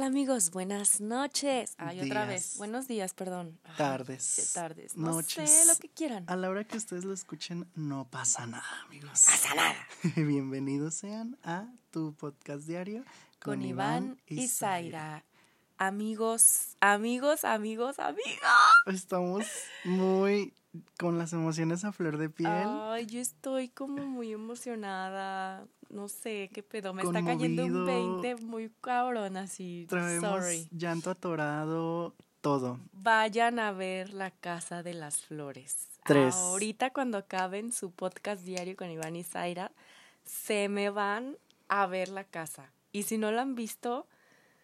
Hola amigos, buenas noches. Ay, otra vez. Buenos días, perdón. Ay, Tardes. tardes. No noches. sé, lo que quieran. A la hora que ustedes lo escuchen, no pasa nada, amigos. pasa nada. Bienvenidos sean a tu podcast diario Con Iván y Zaira. Amigos, amigos, amigos, amigos. Estamos muy con las emociones a flor de piel. Ay, yo estoy como muy emocionada. No sé qué pedo. Me está cayendo un Conmovido. 20 muy cabrón así. Traemos Sorry. llanto atorado, todo. Vayan a ver La Casa de las Flores. Tres. Ahorita cuando acaben su podcast diario con Iván y Zaira, se me van a ver la casa. Y si no la han visto,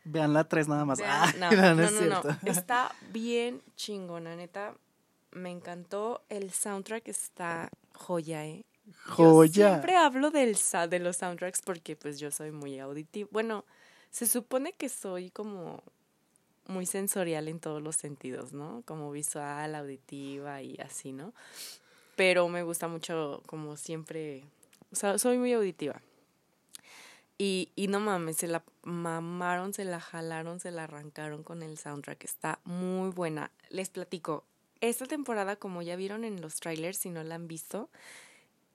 Vean la tres nada más. vean- Ah, no, no, no, es no, cierto. no. Está bien chingona, neta. Me encantó. El soundtrack está joya, ¿eh? Yo Joya. siempre hablo del, de los soundtracks porque pues yo soy muy auditivo. Bueno, se supone que soy como muy sensorial en todos los sentidos, ¿no? Como visual, auditiva y así, ¿no? Pero me gusta mucho como siempre, o sea, soy muy auditiva. Y, y no mames, se la mamaron, se la jalaron, se la arrancaron con el soundtrack. Está muy buena. Les platico, esta temporada, como ya vieron en los trailers, si no la han visto,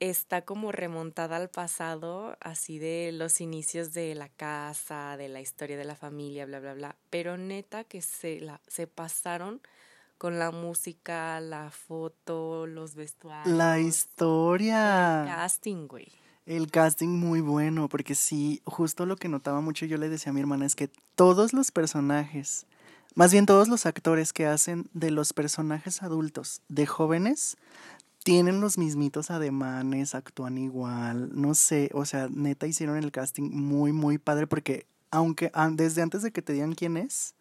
está como remontada al pasado, así de los inicios de la casa, de la historia de la familia, bla, bla, bla. Pero neta que se, la, se pasaron con la música, la foto, los vestuarios. La el historia. casting, güey. El casting muy bueno, porque sí, justo lo que notaba mucho yo le decía a mi hermana es que todos los personajes, más bien todos los actores que hacen de los personajes adultos, de jóvenes, tienen los mismitos ademanes, actúan igual, no sé, o sea, neta hicieron el casting muy, muy padre, porque aunque ah, desde antes de que te digan quién es,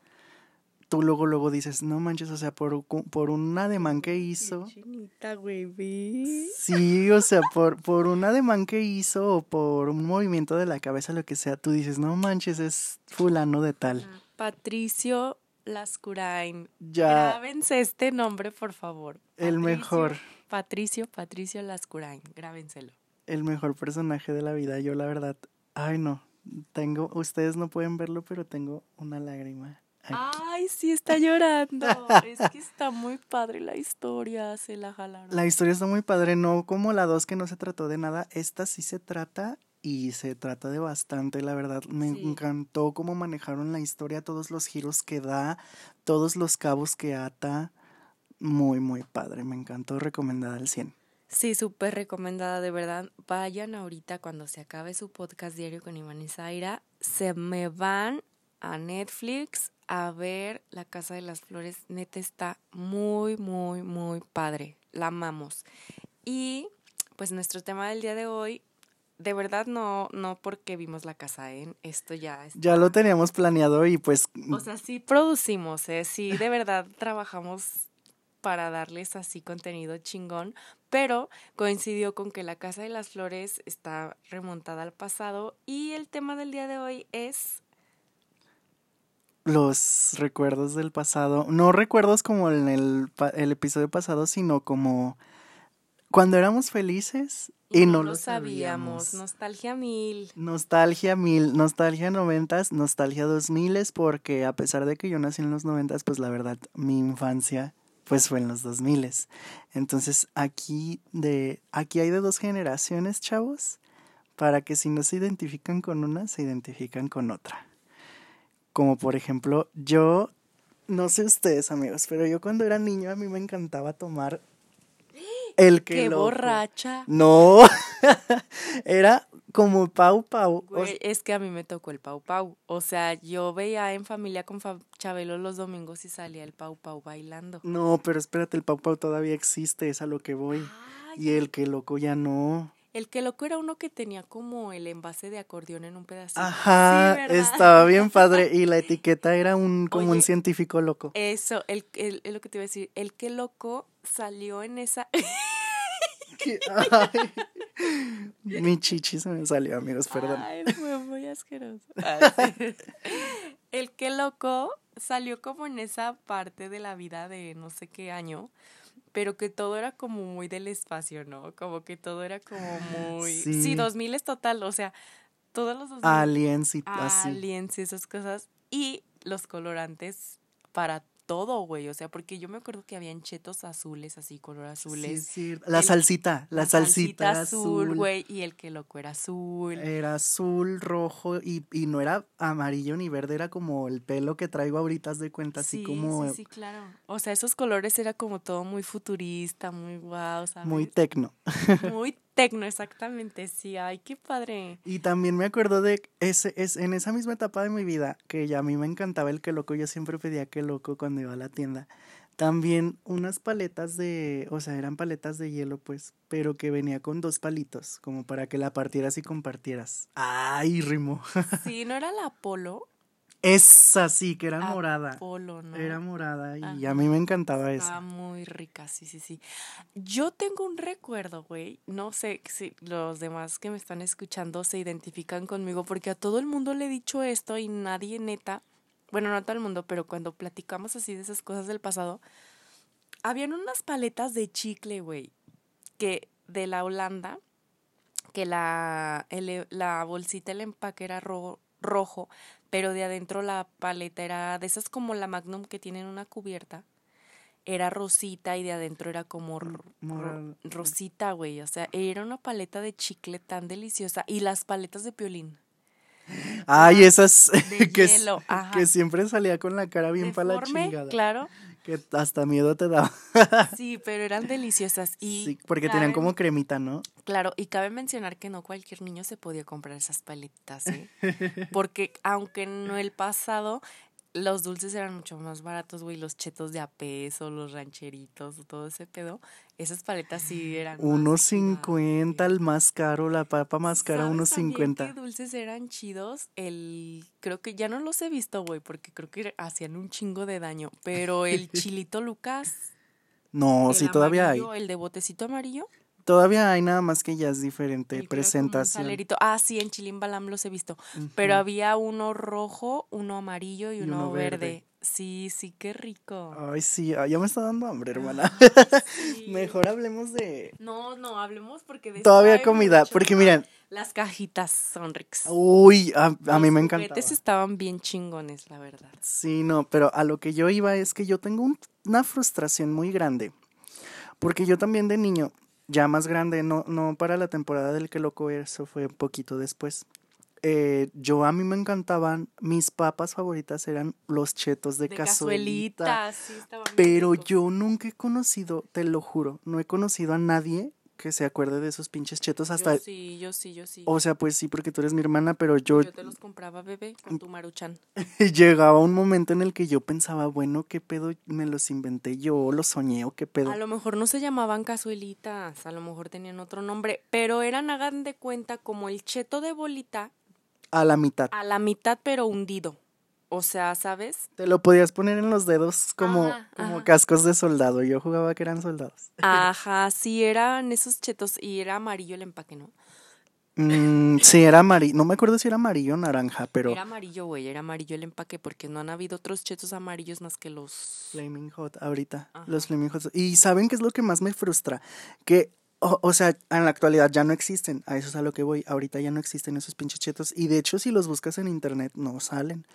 tú luego, luego dices, no manches, o sea, por, por un ademán que hizo. Chinita, güey, ¿ves? Sí, o sea, por, por un ademán que hizo o por un movimiento de la cabeza, lo que sea, tú dices, no manches, es fulano de tal. Patricio Lascurain. Ya, Grábense este nombre, por favor. el mejor, Patricio, Patricio Lascurain. Grábenselo. el mejor personaje de la vida. Yo, la verdad, ay no, tengo, ustedes no pueden verlo, pero tengo una lágrima. aquí. Ay, sí, está llorando. es que está muy padre la historia. Se la jalaron. La historia está muy padre, no como la dos que no se trató de nada, esta sí se trata y se trata de bastante, la verdad. Me Sí. encantó cómo manejaron la historia, todos los giros que da, todos los cabos que ata. Muy, muy padre, me encantó, recomendada al 100. Sí, súper recomendada, de verdad. Vayan ahorita cuando se acabe su podcast diario con Iván y Zaira. Se me van a Netflix a ver La Casa de las Flores. Neta está muy, muy, muy padre. La amamos. Y pues nuestro tema del día de hoy, de verdad no, no porque vimos la casa, ¿eh? Esto ya es. Ya lo teníamos planeado y pues O sea, sí producimos, ¿eh? Sí, de verdad trabajamos para darles así contenido chingón, pero coincidió con que la Casa de las Flores está remontada al pasado y el tema del día de hoy es los recuerdos del pasado, no recuerdos como en el, el episodio pasado, sino como cuando éramos felices y, no, lo sabíamos. Nostalgia mil. Nostalgia mil, nostalgia noventas, nostalgia dos miles, porque a pesar de que yo nací en los noventas, pues la verdad, mi infancia pues fue en los dos miles. Entonces aquí de, aquí hay de dos generaciones, chavos, para que si no se identifican con una, se identifican con otra. Como por ejemplo, yo, no sé ustedes amigos, pero yo cuando era niño a mí me encantaba tomar el que Qué loco. borracha. No, era como Pau Pau. Güey, es que a mí me tocó el Pau Pau. O sea, yo veía en familia con Fa- Chabelo los domingos y salía el Pau Pau bailando. No, pero espérate, el Pau Pau todavía existe, es a lo que voy. Ay, Y el que loco ya no. El que loco era uno que tenía como el envase de acordeón en un pedacito. Ajá, estaba bien padre. Y la etiqueta era un como un científico loco. Eso, el, el, es lo que te iba a decir. El que loco salió en esa. Ay, mi chichi se me salió, amigos, perdón. Ay, fue muy asqueroso. Sí. El que loco salió como en esa parte de la vida de no sé qué año, pero que todo era como muy del espacio, ¿no? Como que todo era como muy... Sí, Sí. 2000 es total, o sea, todos los 2000... Aliens y así. aliens y esas cosas. Y los colorantes para todo, güey. O sea, porque yo me acuerdo que habían chetos azules, así, color azules. Sí, sí. La salsita, la, salsita, azul, güey. Y el que loco era azul. Era azul, rojo, y, y, no era amarillo ni verde, era como el pelo que traigo ahorita, de cuenta, así como. Sí, sí, claro. O sea, esos colores era como todo muy futurista, muy guau, ¿sabes? Muy tecno. Muy tecno, exactamente, sí. Ay, qué padre. Y también me acuerdo de ese, es, en esa misma etapa de mi vida, que ya a mí me encantaba el que loco, yo siempre pedía que loco cuando iba a la tienda. También unas paletas de, o sea, eran paletas de hielo, pues, pero que venía con dos palitos, como para que la partieras y compartieras. ¡Ay, rimo! Sí, ¿no era la Polo? Esa sí, que era morada. Era morada y a mí me encantaba eso. Ah, muy rica, sí, sí, sí. Yo tengo un recuerdo, güey. No sé si los demás que me están escuchando se identifican conmigo porque a todo el mundo le he dicho esto y nadie neta, bueno, no a todo el mundo, pero cuando platicamos así de esas cosas del pasado, habían unas paletas de chicle, güey, que de la Holanda, que la, la bolsita, el empaque era rojo pero de adentro la paleta era de esas como la Magnum que tienen una cubierta. Era rosita y de adentro era como rosita, güey. O sea, era una paleta de chicle tan deliciosa. Y las paletas de piolín. Ay, esas que, que siempre salía con la cara bien para la chingada. Claro que hasta miedo te daba. sí, pero eran deliciosas y sí, porque tenían como cremita, ¿no? Claro, y cabe mencionar que no cualquier niño se podía comprar esas paletas, ¿eh? Porque aunque en el pasado los dulces eran mucho más baratos, güey, los chetos de a peso, los rancheritos, todo ese pedo. Esas paletas sí eran. Unos cincuenta, el más caro, la papa más cara, unos cincuenta. qué dulces eran chidos? El. Creo que ya no los he visto, güey, porque creo que hacían un chingo de daño. Pero el chilito Lucas. No, sí, todavía hay. El de botecito amarillo. Todavía hay nada más que ya es diferente presentación. Ah, sí, en Chilimbalam los he visto. Pero había uno rojo, uno amarillo y, uno, verde. Sí, sí, qué rico. Ay, sí, ya me está dando hambre, hermana. Mejor hablemos de. No, no, hablemos porque. De Todavía comida, porque miren. Las cajitas son ricas. Uy, a, mí me encanta. Los estaban bien chingones, la verdad. Sí, no, pero a lo que yo iba es que yo tengo una frustración muy grande. Porque yo también de niño ya más grande, no, no para la temporada del que loco, eso fue un poquito después. Eh, yo a mí me encantaban, mis papas favoritas eran los chetos de, de cazuelita. pero yo nunca he conocido, te lo juro, no he conocido a nadie que se acuerde de esos pinches chetos hasta... Yo sí, yo sí, yo sí. O sea, pues sí, porque tú eres mi hermana, pero yo... Yo te los compraba, bebé, con tu maruchan. Llegaba un momento en el que yo pensaba, bueno, ¿qué pedo? ¿Me los inventé yo? ¿Los soñé o qué pedo? A lo mejor no se llamaban cazuelitas, a lo mejor tenían otro nombre, pero eran, hagan de cuenta, como el cheto de bolita. A la mitad. A la mitad, pero hundido. O sea, ¿sabes? Te lo podías poner en los dedos como, como cascos de soldado. Yo jugaba que eran soldados. Ajá, sí, eran esos chetos y era amarillo el empaque, ¿no? Mm, sí, era amarillo. No me acuerdo si era amarillo o naranja, pero. Era amarillo, güey. Era amarillo el empaque porque no han habido otros chetos amarillos más que los. Flaming Hot, ahorita. Los Flaming Hot. Y ¿saben qué es lo que más me frustra? Que o, sea, en la actualidad ya no existen, a eso es a lo que voy, ahorita ya no existen esos pinches chetos y de hecho si los buscas en internet no salen.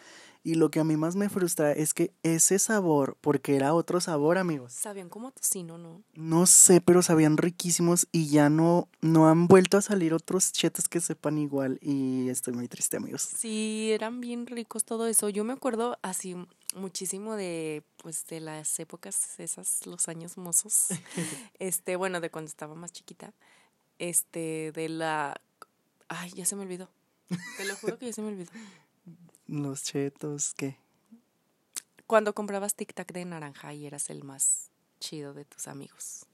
Y lo que a mí más me frustra es que ese sabor, porque era otro sabor, amigos. Sabían como tocino, ¿no? No sé, pero sabían riquísimos y ya no, no han vuelto a salir otros chetos que sepan igual y estoy muy triste, amigos. Sí, eran bien ricos todo eso. Yo me acuerdo así muchísimo de pues de las épocas esas los años mozos. este, bueno, de cuando estaba más chiquita. Este, de la Ay, ya se me olvidó. Te lo juro que ya se me olvidó. Los chetos, ¿qué? Cuando comprabas tic tac de naranja y eras el más chido de tus amigos.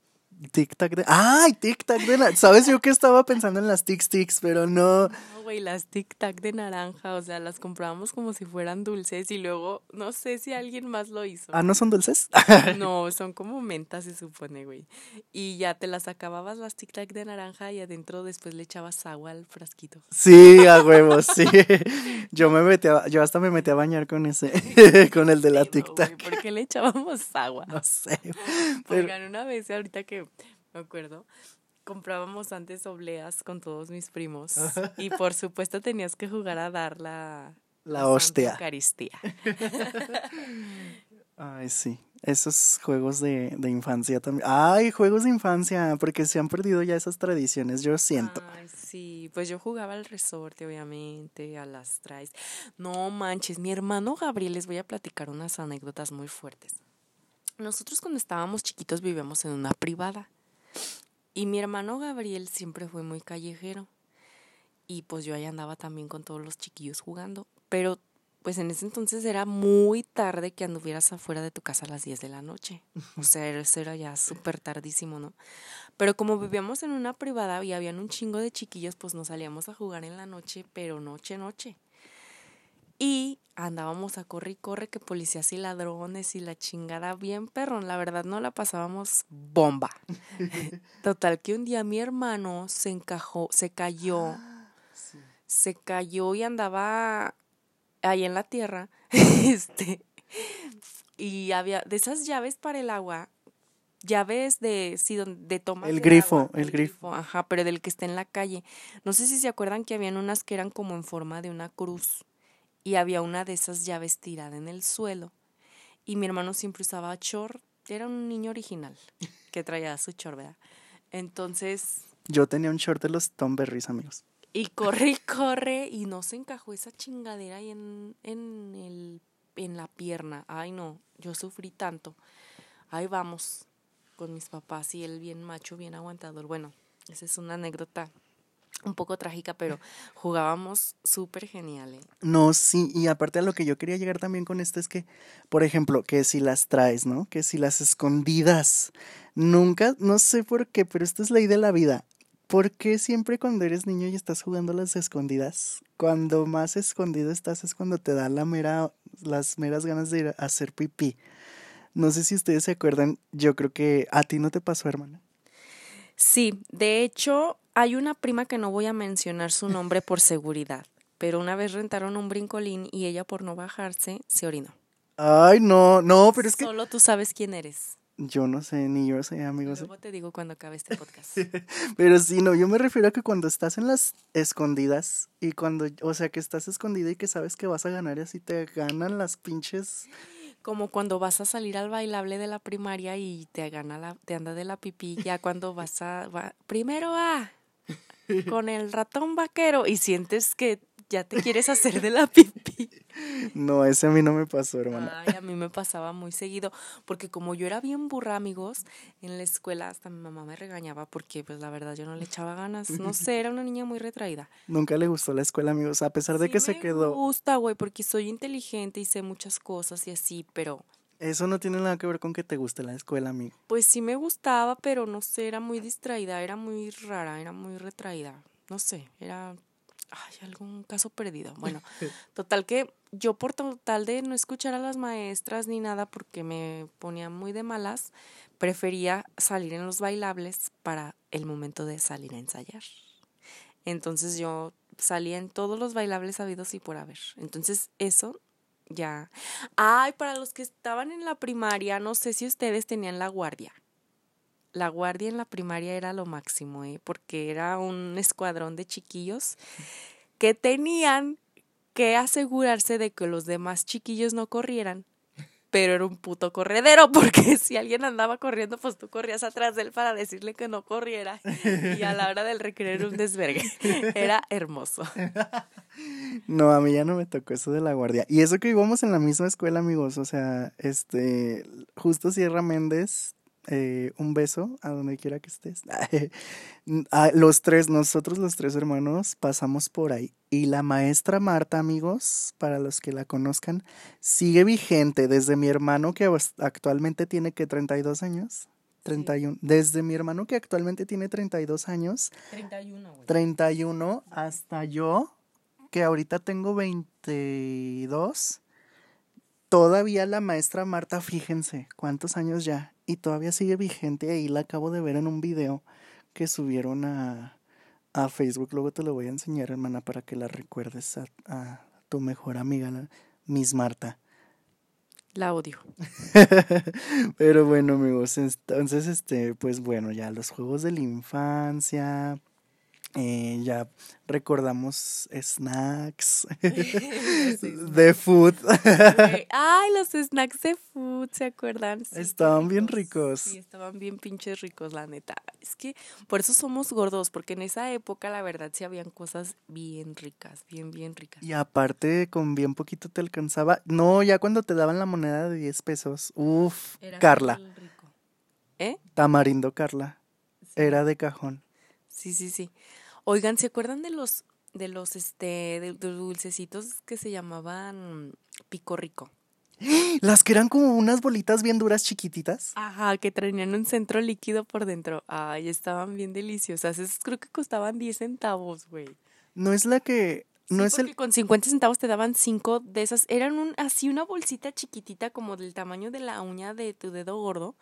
Tic Tac de. ¡Ay! Tic Tac de. naranja. ¿Sabes yo que estaba pensando en las Tic Tics, pero no. No, güey, las Tic Tac de naranja. O sea, las comprábamos como si fueran dulces y luego no sé si alguien más lo hizo. ¿Ah, no son dulces? no, son como mentas, se supone, güey. Y ya te las acababas las Tic Tac de naranja y adentro después le echabas agua al frasquito. Sí, a huevos, sí. Yo me metí yo hasta me metí a bañar con ese, con el de la Tic Tac. ¿Por qué le echábamos agua? No sé. Pero... una vez ahorita que me acuerdo, comprábamos antes obleas con todos mis primos y por supuesto tenías que jugar a dar la, La hostia. Eucaristía. Ay, sí. Esos juegos de, de infancia también. Ay, juegos de infancia, porque se han perdido ya esas tradiciones, yo siento. Ay, sí, pues yo jugaba al resorte, obviamente, a las traes. No manches, mi hermano Gabriel, les voy a platicar unas anécdotas muy fuertes. Nosotros cuando estábamos chiquitos vivíamos en una privada. Y mi hermano Gabriel siempre fue muy callejero. Y pues yo ahí andaba también con todos los chiquillos jugando. Pero pues en ese entonces era muy tarde que anduvieras afuera de tu casa a las 10 de la noche. O sea, eso era ya súper tardísimo, ¿no? Pero como vivíamos en una privada y habían un chingo de chiquillos, pues nos salíamos a jugar en la noche, pero noche, noche. Y andábamos a corre y corre que policías y ladrones y la chingada bien perrón. La verdad no la pasábamos bomba. Total que un día mi hermano se encajó, se cayó, se cayó y andaba ahí en la tierra. este y había de esas llaves para el agua, llaves de sí donde tomas El grifo, agua, el grifo. ajá, pero del que está en la calle. No sé si se acuerdan que habían unas que eran como en forma de una cruz y había una de esas llaves tirada en el suelo. Y mi hermano siempre usaba short, era un niño original que traía su short, ¿verdad? Entonces, Yo tenía un short de los Tom Berries, amigos. y corre y corre y no se encajó esa chingadera ahí en, en, el, en la pierna. Ay, no, yo sufrí tanto. Ahí vamos con mis papás y él bien macho, bien aguantador. Bueno, esa es una anécdota un poco trágica, pero jugábamos súper genial. ¿eh? No, sí, y aparte a lo que yo quería llegar también con esto es que, por ejemplo, que si las traes, ¿no? Que si las escondidas. Nunca, no sé por qué, pero esta es ley de la vida. ¿Por qué siempre cuando eres niño y estás jugando las escondidas, cuando más escondido estás es cuando te da la mera, las meras ganas de ir a hacer pipí? No sé si ustedes se acuerdan, yo creo que a ti no te pasó, hermana. Sí, de hecho, hay una prima que no voy a mencionar su nombre por seguridad, pero una vez rentaron un brincolín y ella por no bajarse se orinó. Ay, no, no, pero es que Solo tú sabes quién eres. yo no sé, ni yo sé, amigos. Luego te digo cuando acabe este podcast. Pero sí, no, yo me refiero a que cuando estás en las escondidas y cuando, o sea, que estás escondida y que sabes que vas a ganar y así te ganan las pinches. Como cuando vas a salir al bailable de la primaria y te gana la, te anda de la pipí, ya cuando vas a, va- primero a con el ratón vaquero y sientes que ya te quieres hacer de la pipí. No, ese a mí no me pasó, hermana. Ay, a mí me pasaba muy seguido, porque como yo era bien burra, amigos, en la escuela hasta mi mamá me regañaba porque pues la verdad yo no le echaba ganas, no sé, era una niña muy retraída. Nunca le gustó la escuela, amigos, a pesar de Sí que se me quedó. gusta, güey, porque soy inteligente y sé muchas cosas y así, pero Eso no tiene nada que ver con que te guste la escuela, amigo. pues sí me gustaba, pero no sé, era muy distraída, era muy rara, era muy retraída, no sé, era ay, algún caso perdido. Bueno, total que yo por total de no escuchar a las maestras ni nada porque me ponía muy de malas, prefería salir en los bailables para el momento de salir a ensayar. Entonces yo salía en todos los bailables habidos y por haber. Entonces eso ya. Ay, para los que estaban en la primaria, no sé si ustedes tenían la guardia. La guardia en la primaria era lo máximo, ¿eh? porque era un escuadrón de chiquillos que tenían que asegurarse de que los demás chiquillos no corrieran. Pero era un puto corredero, porque si alguien andaba corriendo, pues tú corrías atrás de él para decirle que no corriera. Y a la hora del recreo era un desvergue. Era hermoso. No, a mí ya no me tocó eso de la guardia. Y eso que íbamos en la misma escuela, amigos. O sea, este, justo Sierra Méndez, eh, un beso a donde quiera que estés. Ah, los tres, nosotros los tres hermanos pasamos por ahí. Y la maestra Marta, amigos, para los que la conozcan, sigue vigente desde mi hermano que actualmente tiene que 32 años. 31. Desde mi hermano que actualmente tiene 32 años 31, güey. 31 hasta yo, que ahorita tengo 22. Todavía la maestra Marta, fíjense cuántos años ya, y todavía sigue vigente. Ahí la acabo de ver en un video que subieron a, a Facebook. Luego te lo voy a enseñar, hermana, para que la recuerdes a, a tu mejor amiga, la Miss Marta. La odio. Pero bueno, amigos, entonces, este, pues bueno, ya los juegos de la infancia. Eh, ya recordamos snacks de food. Ay, los snacks de food, ¿se acuerdan? estaban bien ricos. Sí, estaban bien pinches ricos, la neta. Es que por eso somos gordos, porque en esa época la verdad sí habían cosas bien ricas, bien, bien ricas. Y aparte, con bien poquito te alcanzaba. No, ya cuando te daban la moneda de 10 pesos. Uf, Carla. ¿Eh? Tamarindo Carla. Era de cajón. Sí, sí, sí. Oigan, ¿se acuerdan de los de los este de, dulcecitos que se llamaban pico rico? Las que eran como unas bolitas bien duras chiquititas. Ajá, que tenían un centro líquido por dentro. Ay, estaban bien deliciosas. Esas creo que costaban 10 centavos, güey. No es la que no es el con 50 centavos te daban cinco de esas. Eran un así una bolsita chiquitita como del tamaño de la uña de tu dedo gordo.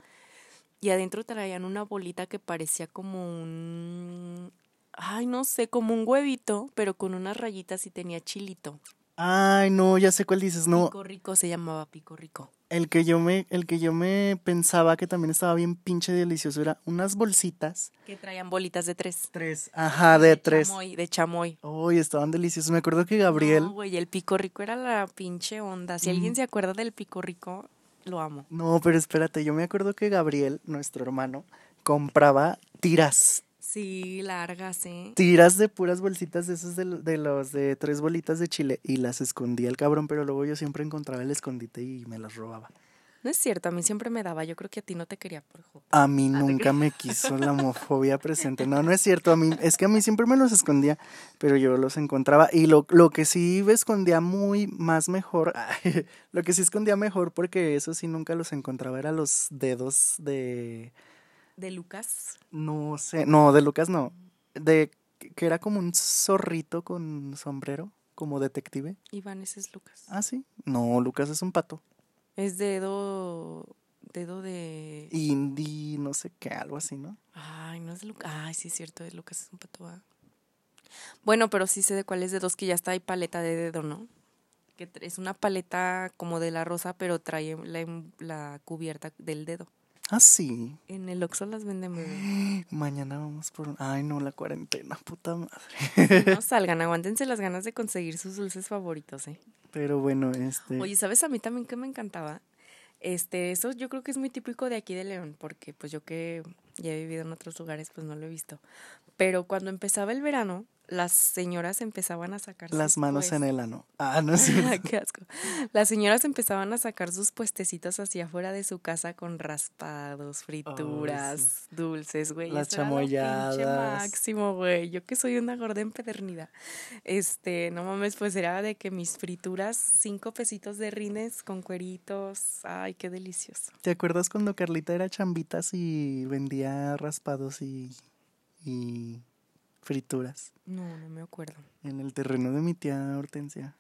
Y adentro traían una bolita que parecía como un ay, no sé, como un huevito, pero con unas rayitas y tenía chilito. Ay, no, ya sé cuál dices, no. Pico rico se llamaba pico rico. El que yo me, el que yo me pensaba que también estaba bien pinche delicioso era unas bolsitas. Que traían bolitas de tres. Tres, ajá, de, tres. Chamoy, de chamoy. Uy, estaban deliciosos. Me acuerdo que Gabriel. No, güey, el pico rico era la pinche onda. Si alguien se acuerda del pico rico, lo amo. No, pero espérate, yo me acuerdo que Gabriel, nuestro hermano, compraba tiras, Sí, largas, ¿eh? Tiras de puras bolsitas de esos de, los de tres bolitas de chile y las escondía el cabrón, pero luego yo siempre encontraba el escondite y me las robaba. No es cierto, a mí siempre me daba, yo creo que a ti no te quería por A mí ah, nunca me quiso la homofobia presente. No, no es cierto, a mí es que a mí siempre me los escondía, pero yo los encontraba y lo, lo que sí escondía muy más mejor, lo que sí escondía mejor porque eso sí nunca los encontraba era los dedos de ¿De Lucas? No sé, no, de Lucas no. De que era como un zorrito con sombrero, como detective. Iván, ese es Lucas. Ah, sí. No, Lucas es un pato. Es dedo. Dedo de. Indie, no sé qué, algo así, ¿no? Ay, no es Lucas. Ay, sí, es cierto, de Lucas es un pato. Bueno, pero sí sé de cuál es de dos, que ya está ahí paleta de dedo, ¿no? Que es una paleta como de la rosa, pero trae la, la cubierta del dedo. Ah, sí. En el Oxxo las venden Mañana vamos por un... Ay, no, la cuarentena, puta madre. No salgan, aguántense las ganas de conseguir sus dulces favoritos, ¿eh? Pero bueno, este... Oye, ¿sabes a mí también que me encantaba? Este, eso yo creo que es muy típico de aquí de León, porque pues yo que ya he vivido en otros lugares, pues no lo he visto. Pero cuando empezaba el verano, las señoras empezaban a sacar las manos en el ano. Ah, no sé. Qué asco. Las señoras empezaban a sacar sus puestecitos hacia afuera de su casa con raspados, frituras, dulces, güey. Las chamoyadas. máximo, güey. Yo que soy una gorda empedernida. Este, no mames, pues era de que mis frituras, cinco pesitos de rines con cueritos. Ay, qué delicioso. ¿Te acuerdas cuando Carlita era chambitas y vendía raspados y y frituras. No, no me acuerdo. En el terreno de mi tía Hortensia.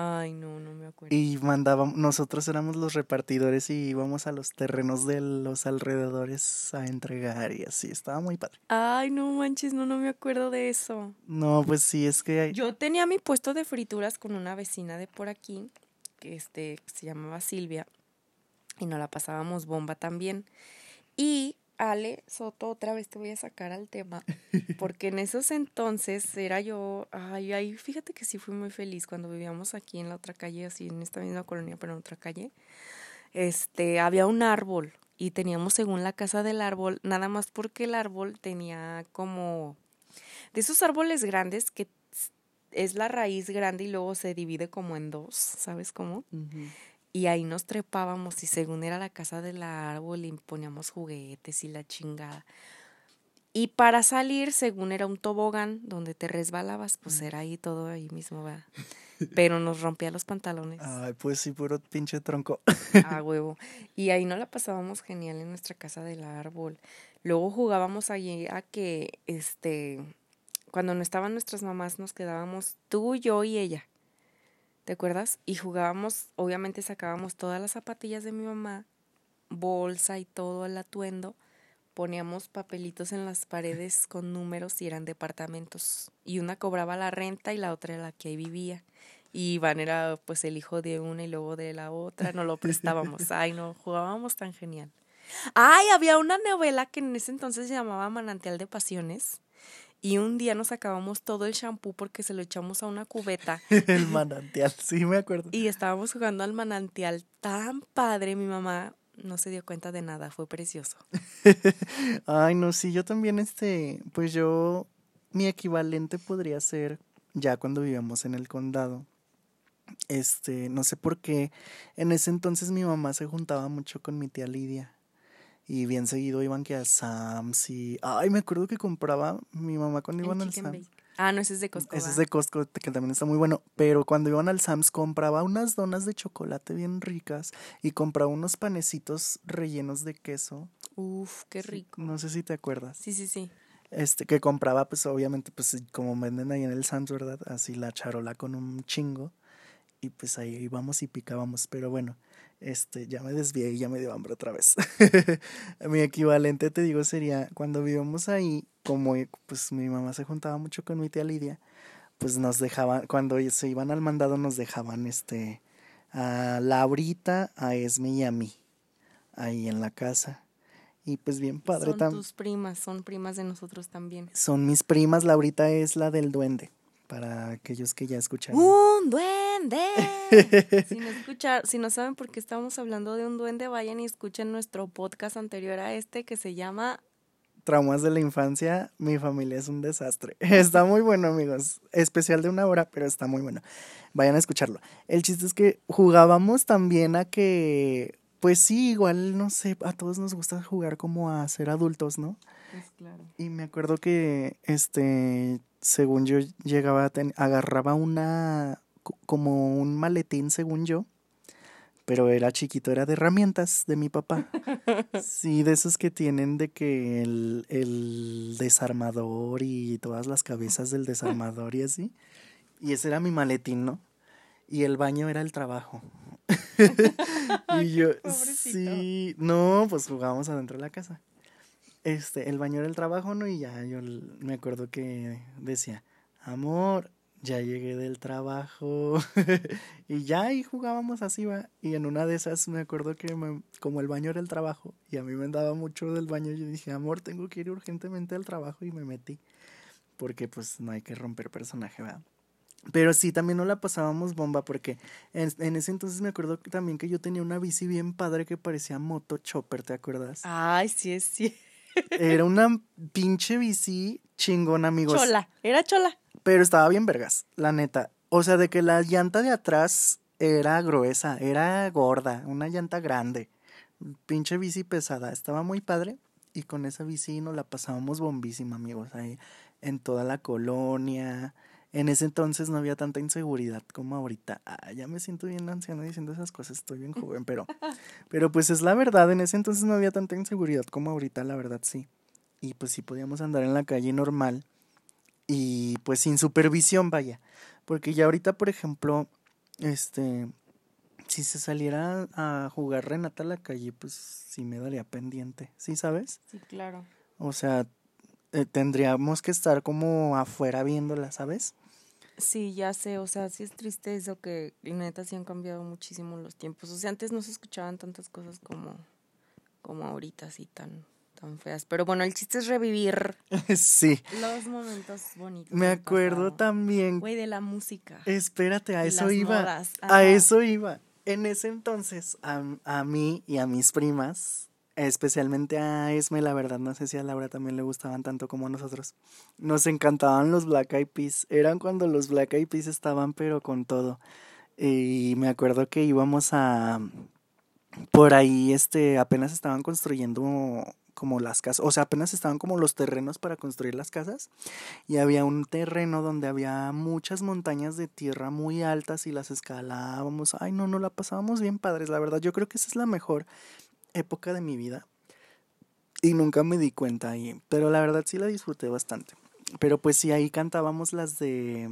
Ay, no, no me acuerdo. Y mandábamos, nosotros éramos los repartidores y íbamos a los terrenos de los alrededores a entregar y así, estaba muy padre. Ay, no manches, no, no me acuerdo de eso. No, pues sí, es que hay... Yo tenía mi puesto de frituras con una vecina de por aquí, que este, se llamaba Silvia, y nos la pasábamos bomba también. Y Ale Soto, otra vez te voy a sacar al tema, porque en esos entonces era yo, ay, ay, fíjate que sí fui muy feliz cuando vivíamos aquí en la otra calle, así en esta misma colonia, pero en otra calle. Este, había un árbol y teníamos según la casa del árbol, nada más porque el árbol tenía como de esos árboles grandes que es la raíz grande y luego se divide como en dos, ¿sabes cómo? Y ahí nos trepábamos y según era la casa del árbol y poníamos juguetes y la chingada. Y para salir, según era un tobogán donde te resbalabas, pues era ahí todo ahí mismo, va. Pero nos rompía los pantalones. Ay, pues sí, puro pinche tronco. Ah, huevo. Y ahí no la pasábamos genial en nuestra casa del árbol. Luego jugábamos allí a que, este, cuando no estaban nuestras mamás, nos quedábamos tú, yo y ella. ¿Te acuerdas? Y jugábamos, obviamente sacábamos todas las zapatillas de mi mamá, bolsa y todo el atuendo, poníamos papelitos en las paredes con números y eran departamentos. Y una cobraba la renta y la otra era la que ahí vivía. Y Iván era pues el hijo de una y luego de la otra, no lo prestábamos. Ay, no, jugábamos tan genial. Ay, había una novela que en ese entonces se llamaba Manantial de Pasiones Y un día nos acabamos todo el shampoo porque se lo echamos a una cubeta. el manantial, sí me acuerdo. Y estábamos jugando al manantial tan padre, mi mamá no se dio cuenta de nada, fue precioso. Ay, no, sí, yo también, este, pues yo, mi equivalente podría ser ya cuando vivíamos en el condado. Este, no sé por qué, en ese entonces mi mamá se juntaba mucho con mi tía Lidia. Y bien seguido iban que a Sam's y... Ay, me acuerdo que compraba mi mamá cuando iban al Sam's. Ah, no, ese es de Costco. Ese es de Costco, que también está muy bueno. Pero cuando iban al Sam's compraba unas donas de chocolate bien ricas y compraba unos panecitos rellenos de queso. Uf, qué rico. No sé si te acuerdas. Sí, sí, sí. Este, que compraba, pues obviamente, pues como venden ahí en el Sam's, ¿verdad? Así la charola con un chingo. Y pues ahí íbamos y picábamos. Pero bueno, este, ya me desvié y ya me dio hambre otra vez. mi equivalente, te digo, sería cuando vivíamos ahí, como pues mi mamá se juntaba mucho con mi tía Lidia, pues nos dejaban, cuando se iban al mandado nos dejaban este a Laurita, a Esme y a mí, ahí en la casa. Y pues bien padre también. Son tus primas, son primas de nosotros también. Son mis primas, Laurita es la del duende para aquellos que ya escucharon. ¡Un duende! si, no escuchar, si no saben por qué estamos hablando de un duende, vayan y escuchen nuestro podcast anterior a este que se llama Traumas de la infancia, mi familia es un desastre. Está muy bueno, amigos. Especial de una hora, pero está muy bueno. Vayan a escucharlo. El chiste es que jugábamos también a que, pues sí, igual, no sé, a todos nos gusta jugar como a ser adultos, ¿no? Pues claro. Y me acuerdo que, este, según yo llegaba a agarraba una como un maletín según yo pero era chiquito, era de herramientas de mi papá. Sí, de esos que tienen de que el, el desarmador y todas las cabezas del desarmador y así. Y ese era mi maletín, ¿no? Y el baño era el trabajo. y yo, sí, no, pues jugábamos adentro de la casa este, el baño era el trabajo, ¿no? Y ya yo me acuerdo que decía, amor, ya llegué del trabajo. y ya ahí jugábamos así, va. Y en una de esas me acuerdo que como el baño era el trabajo y a mí me andaba mucho del baño, yo dije, amor, tengo que ir urgentemente al trabajo y me metí. Porque pues no hay que romper personaje, ¿verdad? Pero sí, también no la pasábamos bomba porque en, en, ese entonces me acuerdo también que yo tenía una bici bien padre que parecía moto chopper, ¿te acuerdas? Ay, sí, es sí. Era una pinche bici chingona, amigos. Chola, era chola. Pero estaba bien vergas, la neta. O sea, de que la llanta de atrás era gruesa, era gorda, una llanta grande. Pinche bici pesada, estaba muy padre. Y con esa bici nos la pasábamos bombísima, amigos, ahí en toda la colonia. En ese entonces no había tanta inseguridad como ahorita. Ah, ya me siento bien anciano diciendo esas cosas, estoy bien joven, pero, pero pues es la verdad, en ese entonces no había tanta inseguridad como ahorita, la verdad sí. Y pues sí podíamos andar en la calle normal y pues sin supervisión, vaya. Porque ya ahorita, por ejemplo, este, si se saliera a jugar Renata a la calle, pues sí me daría pendiente, ¿sí sabes? Sí, claro. O sea, eh, tendríamos que estar como afuera viéndola, ¿sabes? Sí, ya sé, o sea, sí es triste eso que neta sí han cambiado muchísimo los tiempos. O sea, antes no se escuchaban tantas cosas como, como ahorita, así tan, tan feas. Pero bueno, el chiste es revivir sí. los momentos bonitos. Me acuerdo también. Güey, de la música. Espérate, a eso iba. A eso iba. En ese entonces, a, a mí y a mis primas, especialmente a Esme, la verdad, no sé si a Laura también le gustaban tanto como a nosotros. Nos encantaban los Black Eyed Peas, eran cuando los Black Eyed Peas estaban pero con todo. Y me acuerdo que íbamos a por ahí este apenas estaban construyendo como las casas, o sea, apenas estaban como los terrenos para construir las casas y había un terreno donde había muchas montañas de tierra muy altas y las escalábamos. Ay, no, no la pasábamos bien padres, la verdad. Yo creo que esa es la mejor época de mi vida y nunca me di cuenta ahí, pero la verdad sí la disfruté bastante. Pero pues sí, ahí cantábamos las de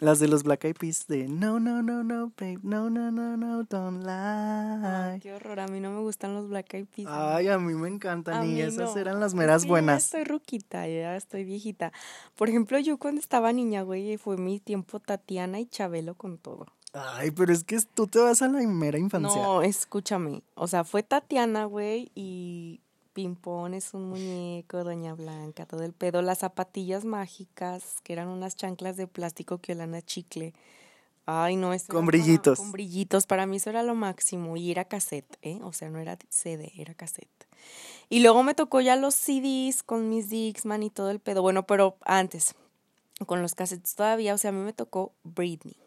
las de los Black Eyed Peas de No, no, no, no, babe, no, no, no, no, don't lie. qué horror, a mí no me gustan los Black Eyed Peas. Ay, a mí me encantan y esas eran las meras buenas. Ya estoy ruquita, ya estoy viejita. Por ejemplo, yo cuando estaba niña, güey, fue mi tiempo Tatiana y Chabelo con todo. Ay, pero es que tú te vas a la mera infancia. No, escúchame. O sea, fue Tatiana, güey, y Pimpón es un muñeco, Doña Blanca, todo el pedo. Las zapatillas mágicas, que eran unas chanclas de plástico que olían a chicle. Ay, no, eso Con brillitos. Con brillitos, para mí eso era lo máximo. Y era cassette, ¿eh? O sea, no era CD, era cassette. Y luego me tocó ya los CDs con mis Dixman y todo el pedo. Bueno, pero antes, con los cassettes todavía, o sea, a mí me tocó Britney.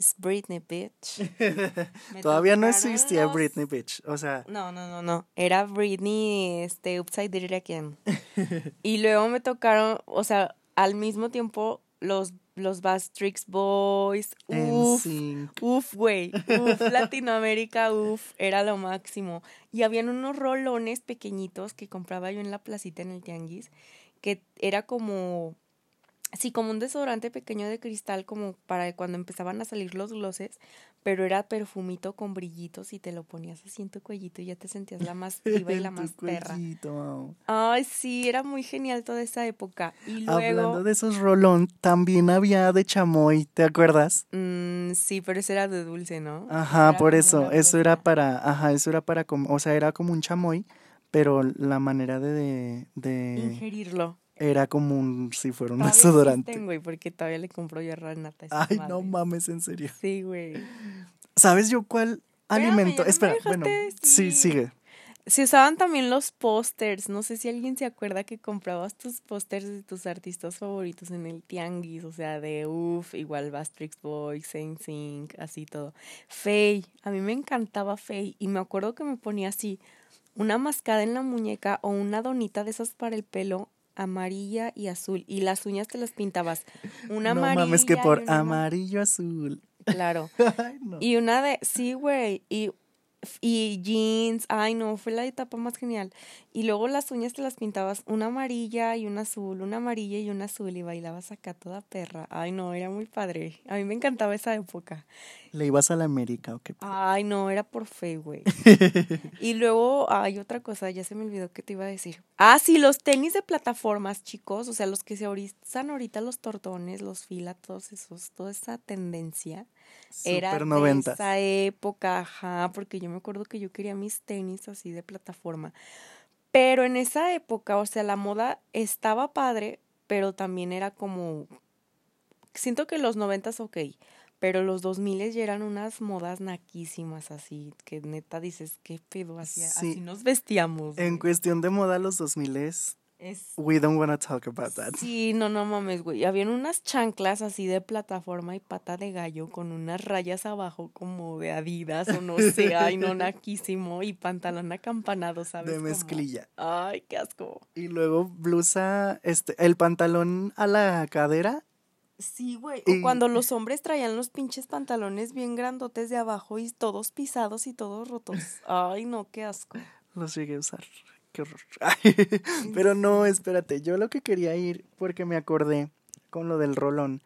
Es Britney, bitch. Todavía no existía los- Britney Bitch. O sea, no, no, no, no. Era Britney, este, Upside Down Again. y luego me tocaron, o sea, al mismo tiempo los, los Bastrix Boys. Uf, uf, güey. Uf, Latinoamérica, uf, era lo máximo. Y habían unos rolones pequeñitos que compraba yo en la placita en el tianguis, que era como... Sí, como un desodorante pequeño de cristal, como para cuando empezaban a salir los glosses, pero era perfumito con brillitos y te lo ponías así en tu cuellito y ya te sentías la más viva y la más perra. Ay, sí, era muy genial toda esa época. Y luego, Hablando de esos rolón, también había de chamoy, ¿te acuerdas? mm, sí, pero ese era de dulce, ¿no? Ajá, era por como eso, eso era para, ajá, eso era para, com- o sea, era como un chamoy, pero la manera de, de, de- Ingerirlo. Era como un, si fuera un Todavía desodorante. existen, güey, porque todavía le compro yo a Renata. Ay, no mames, en serio. Sí, güey. ¿Sabes yo cuál alimento? Espera, bueno, sí, sigue. Se usaban también los pósters. No sé si alguien se acuerda que comprabas tus pósters de tus artistas favoritos en el tianguis. O sea, de UF, igual Bastrix Boys, Saint Sync, así todo. Faye. A mí me encantaba Faye. Y me acuerdo que me ponía así una mascada en la muñeca o una donita de esas para el pelo amarilla y azul. Y las uñas te las pintabas. Una no amarilla. mames, que por amarillo azul. Claro. Ay, no. Y una de, sí, güey, y, y jeans, ay no, fue la etapa más genial. Y luego las uñas te las pintabas una amarilla y una azul, una amarilla y una azul y bailabas acá toda perra. Ay no, era muy padre. A mí me encantaba esa época. ¿Le ibas a la América o qué? Ay no, era por fe, güey. y luego hay otra cosa, ya se me olvidó que te iba a decir. Ah, sí, los tenis de plataformas, chicos, o sea, los que se usan ahorita los tortones, los fila, todos esos, toda esa tendencia era de noventas. esa época, ajá, porque yo me acuerdo que yo quería mis tenis así de plataforma. Pero en esa época, o sea, la moda estaba padre, pero también era como siento que los noventas ok, pero los dos miles ya eran unas modas naquísimas así, que neta dices, qué pedo, así, Sí. así nos vestíamos. En güey. cuestión de moda, los 2000 es. Es We don't wanna talk about that. Sí, no, no mames, güey. Habían unas chanclas así de plataforma y pata de gallo con unas rayas abajo como de Adidas o no sé, ay, no, naquísimo. Y pantalón acampanado, ¿sabes? De cómo? mezclilla. Ay, qué asco. Y luego blusa, este, el pantalón a la cadera. Sí, güey. Y- O cuando los hombres traían los pinches pantalones bien grandotes de abajo y todos pisados y todos rotos. Ay, no, qué asco. Los llegué a usar. Qué horror. Pero no, espérate. Yo lo que quería ir, porque me acordé con lo del rolón.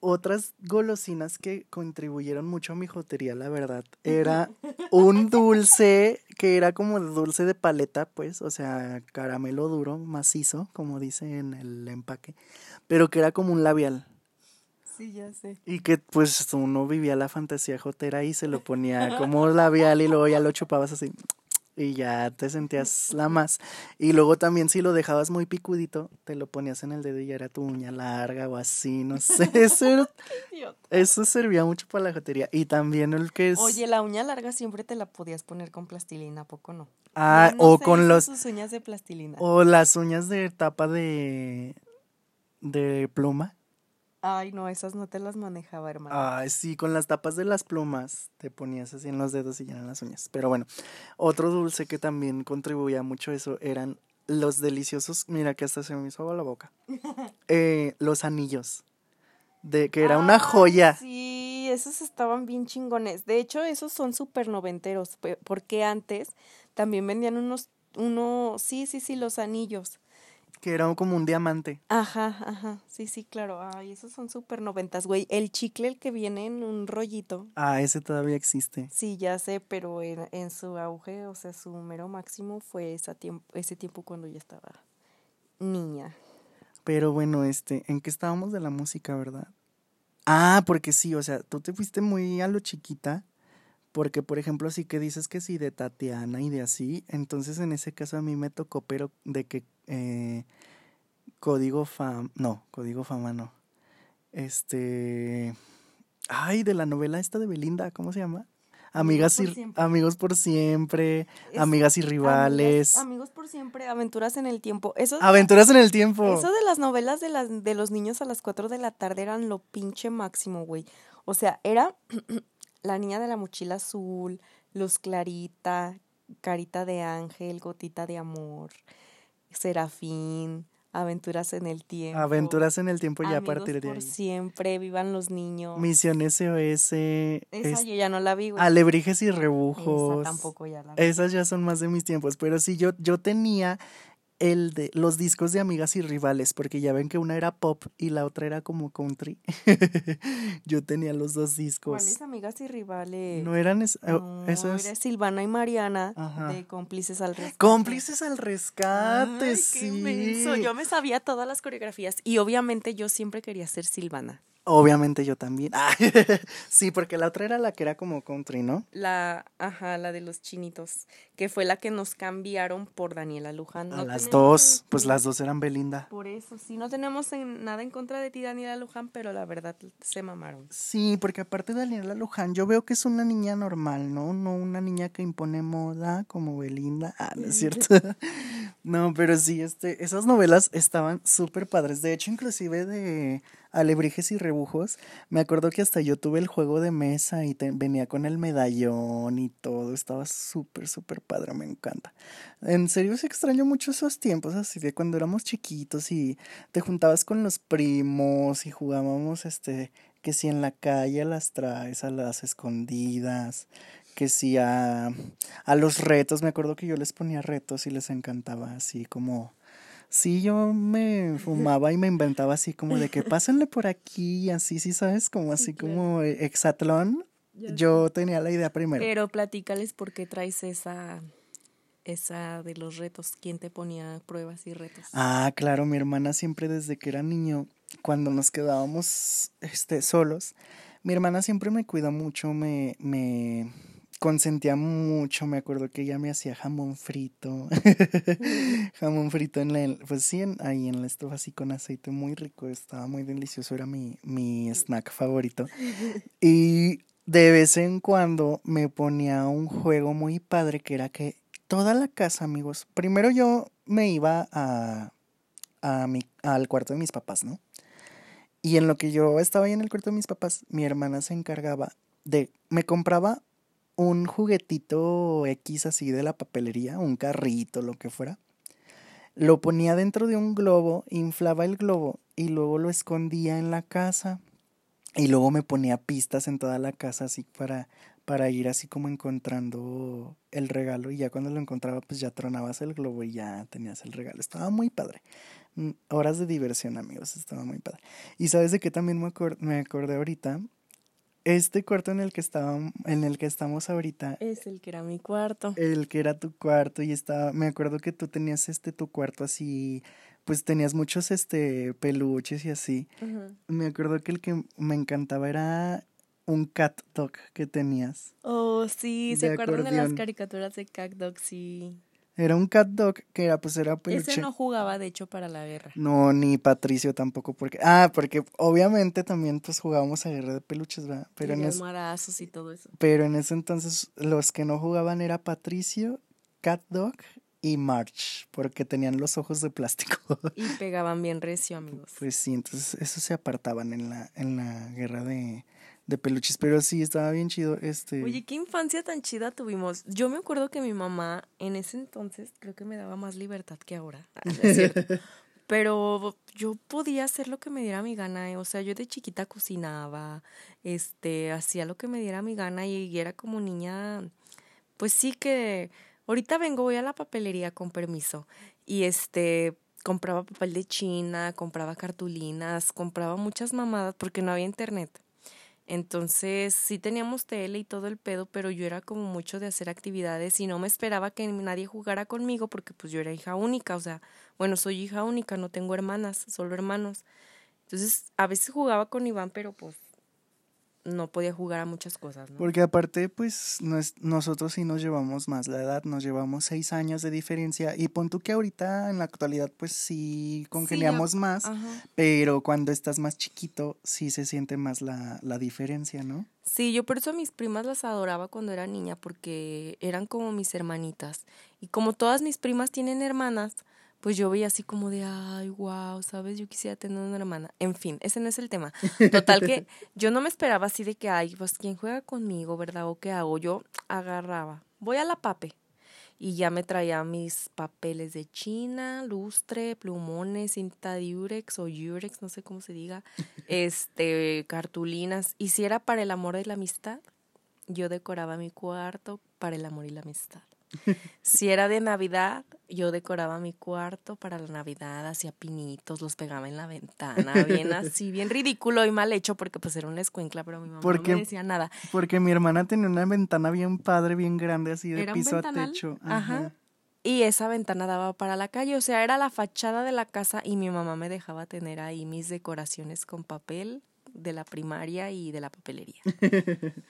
Otras golosinas que contribuyeron mucho a mi jotería, la verdad, era un dulce que era como dulce de paleta, pues, o sea, caramelo duro, macizo, como dice en el empaque, pero que era como un labial. Sí, ya sé. Y que pues uno vivía la fantasía jotera y se lo ponía como labial y luego ya lo chupabas así y ya te sentías la más. Y luego también si lo dejabas muy picudito, te lo ponías en el dedo y ya era tu uña larga o así, no sé. Eso, era- eso servía mucho para la jotería. Y también el que es... Oye, la uña larga siempre te la podías poner con plastilina, ¿a poco no? ah, ¿Quién no o con los... sus uñas de plastilina. O las uñas de tapa de... de pluma. Ay, no, esas no te las manejaba, hermano. Ay, sí, con las tapas de las plumas te ponías así en los dedos y ya en las uñas. Pero bueno, otro dulce que también contribuía mucho a eso eran los deliciosos, mira que hasta se me hizo agua la boca, eh, los anillos, de que era una joya. Sí, esos estaban bien chingones. De hecho, esos son súper noventeros, porque antes también vendían unos, uno, sí, sí, sí, los anillos. Que era como un diamante. Ajá, ajá, sí, sí, claro. Ay, esos son súper noventas, güey. El chicle, el que viene en un rollito. Ah, ese todavía existe. Sí, ya sé, pero en, en su auge, o sea, su mero máximo fue esa tiempo, ese tiempo cuando ya estaba niña. Pero bueno, este, ¿en qué estábamos de la música, verdad? Ah, porque sí, o sea, tú te fuiste muy a lo chiquita, Porque, por ejemplo, sí que dices que sí de Tatiana y de así, entonces en ese caso a mí me tocó, pero de que eh, Código Fama, no, Código Fama no. Este, ay, de la novela esta de Belinda, ¿cómo se llama? Amigas y amigos por siempre, amigas y rivales. amigos por siempre, aventuras en el tiempo. Eso aventuras en el tiempo. Eso de las novelas de las de los niños a las 4 de la tarde eran lo pinche máximo, güey. O sea, era La niña de la mochila azul, Luz Clarita, Carita de Ángel, Gotita de Amor, Serafín, Aventuras en el tiempo. Aventuras en el tiempo ya a partir de por siempre, vivan los niños. Misión SOS. Esa yo ya no la vi, güey. Alebrijes y rebujos. Esa tampoco ya la vi. Esas ya son más de mis tiempos, pero sí yo yo tenía el de los discos de amigas y rivales, porque ya ven que una era pop y la otra era como country. Yo tenía los dos discos. ¿Cuáles amigas y rivales? No eran es, oh, Era Silvana y Mariana de Cómplices al Rescate. Cómplices al Rescate, sí. Yo me sabía todas las coreografías y obviamente yo siempre quería ser Silvana. Obviamente yo también. sí, porque la otra era la que era como country, ¿no? La, ajá, la de los chinitos, que fue la que nos cambiaron por Daniela Luján. A las dos, pues las dos eran Belinda. Por eso, sí, no tenemos nada en contra de ti, Daniela Luján, pero la verdad se mamaron. Sí, porque aparte de Daniela Luján, yo veo que es una niña normal, ¿no? No una niña que impone moda como Belinda. Ah, no es cierto. no, pero sí, este, esas novelas estaban súper padres. De hecho, inclusive de alebrijes y rebujos. Me acuerdo que hasta yo tuve el juego de mesa y venía con el medallón y todo. Estaba súper, súper padre, me encanta. En serio, se extraño mucho esos tiempos, así de cuando éramos chiquitos y te juntabas con los primos y jugábamos, este, que si en la calle las traes, a las escondidas, que si a, a los retos, me acuerdo que yo les ponía retos y les encantaba así como Sí, yo me fumaba y me inventaba así como de que pásenle por aquí, así, sí, ¿sabes? Como así como hexatlón. Yo tenía la idea primero. Pero platícales por qué traes esa, esa de los retos. ¿Quién te ponía pruebas y retos? Ah, claro, mi hermana siempre desde que era niño, cuando nos quedábamos este, solos, mi hermana siempre me cuida mucho, me, me, consentía mucho, me acuerdo que ella me hacía jamón frito, jamón frito en la, pues sí, ahí en la estufa así con aceite muy rico, estaba muy delicioso, era mi, mi snack favorito. Y de vez en cuando me ponía un juego muy padre que era que toda la casa, amigos, primero yo me iba a, a mi, al cuarto de mis papás, ¿no? Y en lo que yo estaba ahí en el cuarto de mis papás, mi hermana se encargaba de, me compraba un juguetito X así de la papelería, un carrito, lo que fuera. Lo ponía dentro de un globo, inflaba el globo y luego lo escondía en la casa. Y luego me ponía pistas en toda la casa así para, para ir así como encontrando el regalo. Y ya cuando lo encontraba, pues ya tronabas el globo y ya tenías el regalo. Estaba muy padre. Mm, horas de diversión, amigos. Estaba muy padre. Y sabes de qué también me, me acordé ahorita este cuarto en el que estábamos, en el que estamos ahorita. Es el que era mi cuarto. El que era tu cuarto y estaba, me acuerdo que tú tenías este tu cuarto así, pues tenías muchos este peluches y así. Me acuerdo que el que me encantaba era un cat dog que tenías. Oh, sí, ¿se acuerdan de las caricaturas de cat dog? Sí. Era un cat dog que era, pues era peluche. Ese no jugaba, de hecho, para la guerra. No, ni Patricio tampoco, porque... Ah, porque obviamente también, pues, jugábamos a guerra de peluches, ¿verdad? Pero y en ese... y todo eso. Pero en ese entonces, los que no jugaban era Patricio, Cat Dog y March, porque tenían los ojos de plástico. Y pegaban bien recio, amigos. Pues sí, entonces esos se apartaban en la, en la guerra de de peluches, pero sí, estaba bien chido. Este... Oye, qué infancia tan chida tuvimos. Yo me acuerdo que mi mamá en ese entonces creo que me daba más libertad que ahora. Ah, pero yo podía hacer lo que me diera mi gana. Eh. O sea, yo de chiquita cocinaba, este, hacía lo que me diera mi gana y era como niña, pues sí que ahorita vengo, voy a la papelería con permiso y este compraba papel de China, compraba cartulinas, compraba muchas mamadas porque no había internet. Entonces sí teníamos tele y todo el pedo, pero yo era como mucho de hacer actividades y no me esperaba que nadie jugara conmigo porque pues yo era hija única, o sea, bueno, soy hija única, no tengo hermanas, solo hermanos. Entonces a veces jugaba con Iván, pero pues no podía jugar a muchas cosas, ¿no? Porque aparte, pues nosotros sí nos llevamos más la edad, nos llevamos seis años de diferencia y pon tú que ahorita en la actualidad pues sí congeniamos más, pero cuando estás más chiquito sí se siente más la, la diferencia, ¿no? Sí, yo por eso a mis primas las adoraba cuando era niña porque eran como mis hermanitas y como todas mis primas tienen hermanas, pues yo veía así como de, ay, wow, ¿sabes? Yo quisiera tener una hermana. En fin, ese no es el tema. Total que yo no me esperaba así de que, ay, pues quién juega conmigo, ¿verdad? ¿O qué hago? Yo agarraba, voy a la pape. Y ya me traía mis papeles de China, lustre, plumones, cinta de Urex o Urex, no sé cómo se diga, este, cartulinas. Y si era para el amor y la amistad, yo decoraba mi cuarto para el amor y la amistad. Si era de Navidad, yo decoraba mi cuarto para la Navidad, hacía pinitos, los pegaba en la ventana, bien así, bien ridículo y mal hecho porque pues era una escuencla, pero mi mamá no me decía nada. Porque mi hermana tenía una ventana bien padre, bien grande, así de piso a techo. Ajá. Y esa ventana daba para la calle, o sea, era la fachada de la casa y mi mamá me dejaba tener ahí mis decoraciones con papel de la primaria y de la papelería.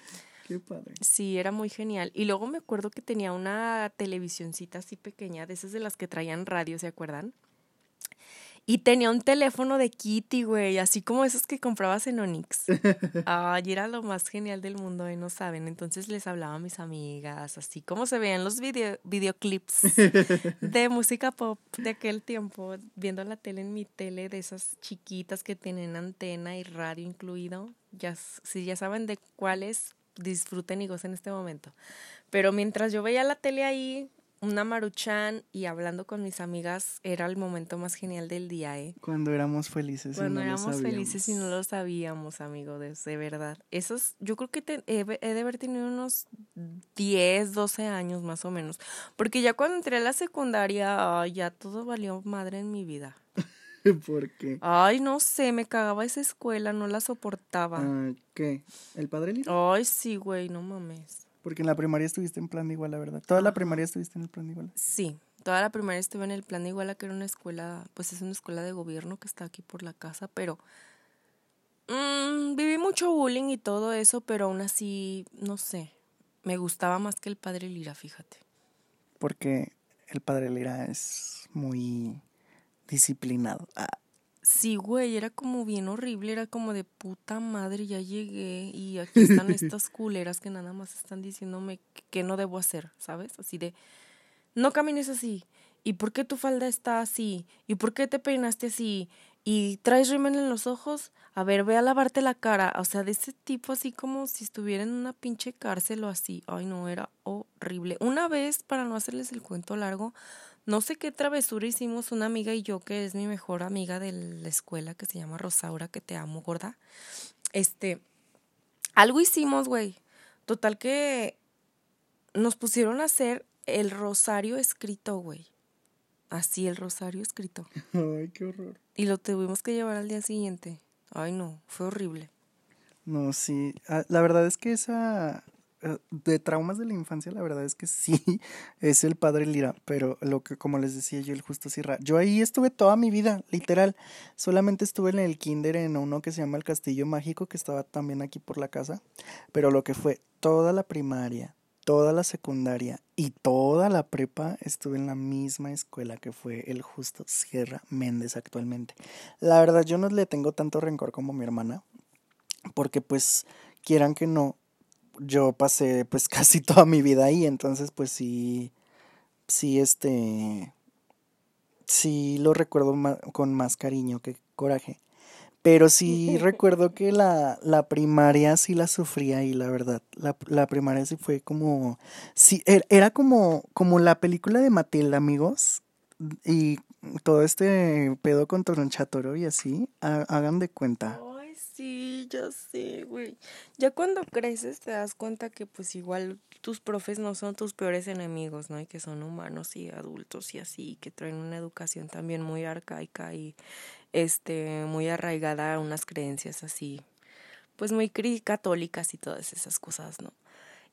Qué padre. Sí, era muy genial. Y luego me acuerdo que tenía una televisioncita así pequeña, de esas de las que traían radio, ¿se acuerdan? Y tenía un teléfono de Kitty, güey, así como esos que comprabas en Onyx. Ay, era lo más genial del mundo, y no saben. Entonces les hablaba a mis amigas, así como se veían los video, videoclips de música pop de aquel tiempo, viendo la tele en mi tele, de esas chiquitas que tienen antena y radio incluido. Ya, si ya saben de cuáles, disfruten y gocen este momento. Pero mientras yo veía la tele ahí, una maruchan y hablando con mis amigas, era el momento más genial del día, ¿eh? Cuando éramos felices. Cuando y no éramos felices y no lo sabíamos, amigo, de, verdad. Esos, yo creo que he, de haber tenido unos 10, 12 años más o menos. Porque ya cuando entré a la secundaria, ya todo valió madre en mi vida. ¿Por qué? Ay, no sé, me cagaba esa escuela, no la soportaba. Ah, ¿Qué? ¿El padre Ay, sí, güey, no mames. Porque en la primaria estuviste en plan de igual, la verdad. ¿Toda la primaria estuviste en el plan de igual? Sí, toda la primaria estuve en el plan de igual, que era una escuela, pues es una escuela de gobierno que está aquí por la casa, pero mmm, viví mucho bullying y todo eso, pero aún así, no sé, me gustaba más que el padre Lira, fíjate. Porque el padre Lira es muy disciplinado. Ah. Sí, güey, era como bien horrible, era como de puta madre, ya llegué y aquí están estas culeras que nada más están diciéndome que no debo hacer, ¿sabes? Así de, no camines así, ¿y por qué tu falda está así? ¿Y por qué te peinaste así? ¿Y traes rímel en los ojos? A ver, ve a lavarte la cara. O sea, de ese tipo así como si estuviera en una pinche cárcel o así. Ay, no, era horrible. Una vez, para no hacerles el cuento largo, no sé qué travesura hicimos una amiga y yo, que es mi mejor amiga de la escuela, que se llama Rosaura, que te amo, gorda. Este, algo hicimos, güey. Total que nos pusieron a hacer el rosario escrito, güey. Así, el rosario escrito. Ay, qué horror. Y lo tuvimos que llevar al día siguiente. Ay, no, fue horrible. No, sí. Ah, la verdad es que esa eh, de traumas de la infancia, la verdad es que sí, es el padre Lira, pero lo que, como les decía yo, el justo Sierra, yo ahí estuve toda mi vida, literal, solamente estuve en el kinder en uno que se llama el Castillo Mágico, que estaba también aquí por la casa, pero lo que fue toda la primaria, toda la secundaria y toda la prepa estuve en la misma escuela que fue el justo Sierra Méndez actualmente. La verdad yo no le tengo tanto rencor como mi hermana, porque pues quieran que no, yo pasé pues casi toda mi vida ahí, entonces pues sí, sí, este, sí lo recuerdo con más cariño que coraje. Pero sí recuerdo que la, la primaria sí la sufría ahí, la verdad. La, la primaria sí fue como, sí, er, era como, como la película de Matilda, amigos. Y todo este pedo con Toronchatoro y así, hagan de cuenta. Sí, ya sé, güey. Ya cuando creces te das cuenta que pues igual tus profes no son tus peores enemigos, ¿no? Y que son humanos y adultos y así, que traen una educación también muy arcaica y este muy arraigada a unas creencias así, pues muy católicas y todas esas cosas, ¿no?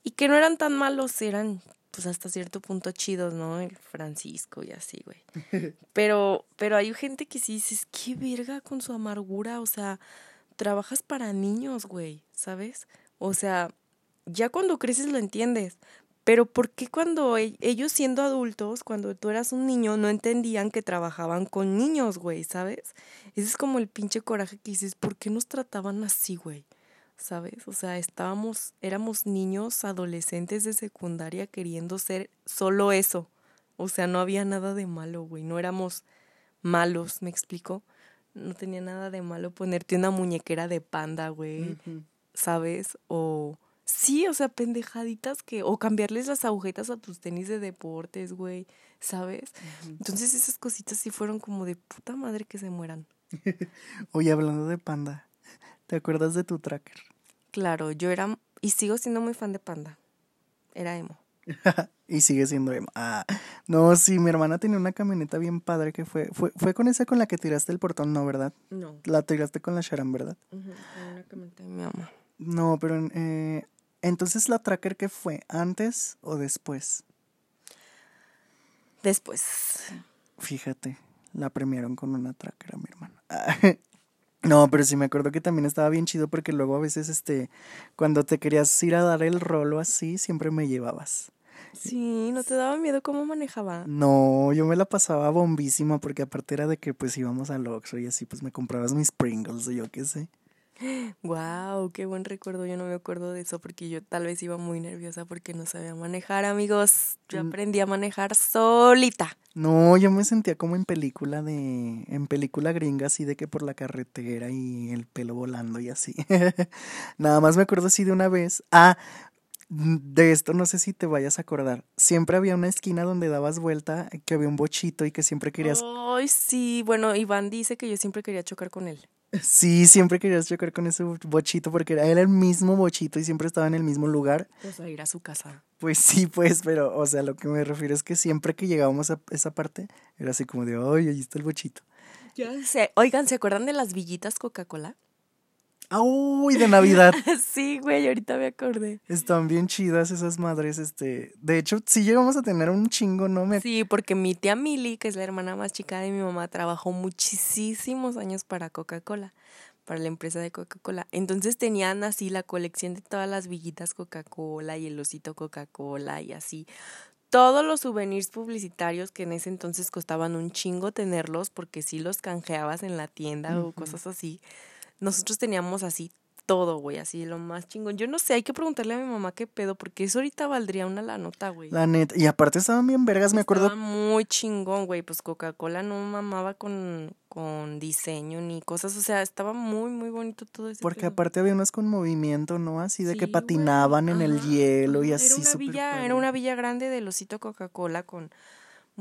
Y que no eran tan malos, eran pues hasta cierto punto chidos, ¿no? El Francisco y así, güey. Pero pero hay gente que sí dices, "Qué verga con su amargura", o sea, trabajas para niños, güey, ¿sabes? O sea, ya cuando creces lo entiendes. Pero ¿por qué cuando e- ellos siendo adultos, cuando tú eras un niño, no entendían que trabajaban con niños, güey, ¿sabes? Ese es como el pinche coraje que dices, ¿por qué nos trataban así, güey? ¿Sabes? O sea, estábamos, éramos niños, adolescentes de secundaria queriendo ser solo eso. O sea, no había nada de malo, güey. No éramos malos, ¿me explico? No tenía nada de malo ponerte una muñequera de panda, güey. ¿Sabes? O sí, o sea, pendejaditas que o cambiarles las agujetas a tus tenis de deportes, güey, ¿sabes? Entonces esas cositas sí fueron como de puta madre que se mueran. Oye, hablando de panda, ¿te acuerdas de tu tracker? Claro, yo era y sigo siendo muy fan de Panda. Era emo. y sigue siendo emo. Ah, no, sí, mi hermana tenía una camioneta bien padre que fue, fue, fue con esa con la que tiraste el portón, no, ¿verdad? No. La tiraste con la Sharon, ¿verdad? una camioneta de mi mamá. No, pero eh, entonces la tracker que fue, ¿antes o después? Después. Fíjate, la premiaron con una tracker a mi hermana. No, pero sí me acuerdo que también estaba bien chido porque luego a veces, este, cuando te querías ir a dar el rolo así, siempre me llevabas. Sí, ¿no te daba miedo cómo manejaba? No, yo me la pasaba bombísima porque aparte era de que pues íbamos al Oxxo y así pues me comprabas mis Pringles o yo qué sé. Wow, qué buen recuerdo. Yo no me acuerdo de eso porque yo tal vez iba muy nerviosa porque no sabía manejar, amigos. Yo Mm. aprendí a manejar solita. No, yo me sentía como en película de, en película gringa, así de que por la carretera y el pelo volando y así. Nada más me acuerdo así de una vez. Ah, de esto no sé si te vayas a acordar. Siempre había una esquina donde dabas vuelta, que había un bochito y que siempre querías, Ay, sí. Bueno, Iván dice que yo siempre quería chocar con él. Sí, siempre querías chocar con ese bochito porque era, el mismo bochito y siempre estaba en el mismo lugar. O sea, ir a su casa. Pues sí, pues, pero, o sea, lo que me refiero es que siempre que llegábamos a esa parte, era así como de, ay, ahí está el bochito. Ya sé. Oigan, ¿se acuerdan de las villitas Coca-Cola? ¡Ah, uy, de Navidad! sí, güey, ahorita me acordé. Están bien chidas esas madres, este. De hecho, sí llegamos a tener un chingo, ¿no? Me... Sí, porque mi tía Mili, que es la hermana más chica de mi mamá, trabajó muchísimos años para Coca-Cola, para la empresa de Coca-Cola. Entonces tenían así la colección de todas las villitas Coca-Cola y el osito Coca-Cola y así. Todos los souvenirs publicitarios que en ese entonces costaban un chingo tenerlos porque sí los canjeabas en la tienda o cosas así. Nosotros teníamos así todo, güey, así lo más chingón. Yo no sé, hay que preguntarle a mi mamá qué pedo, porque eso ahorita valdría una la nota, güey. La neta. Y aparte estaban bien vergas, me acuerdo. Estaba muy chingón, güey. Pues Coca-Cola no mamaba con, con diseño ni cosas. O sea, estaba muy, muy bonito todo eso. Porque aparte había unas con movimiento, ¿no? Así de que patinaban güey. en el hielo y ajá. así Era una villa, padre. era una villa grande del osito Coca-Cola con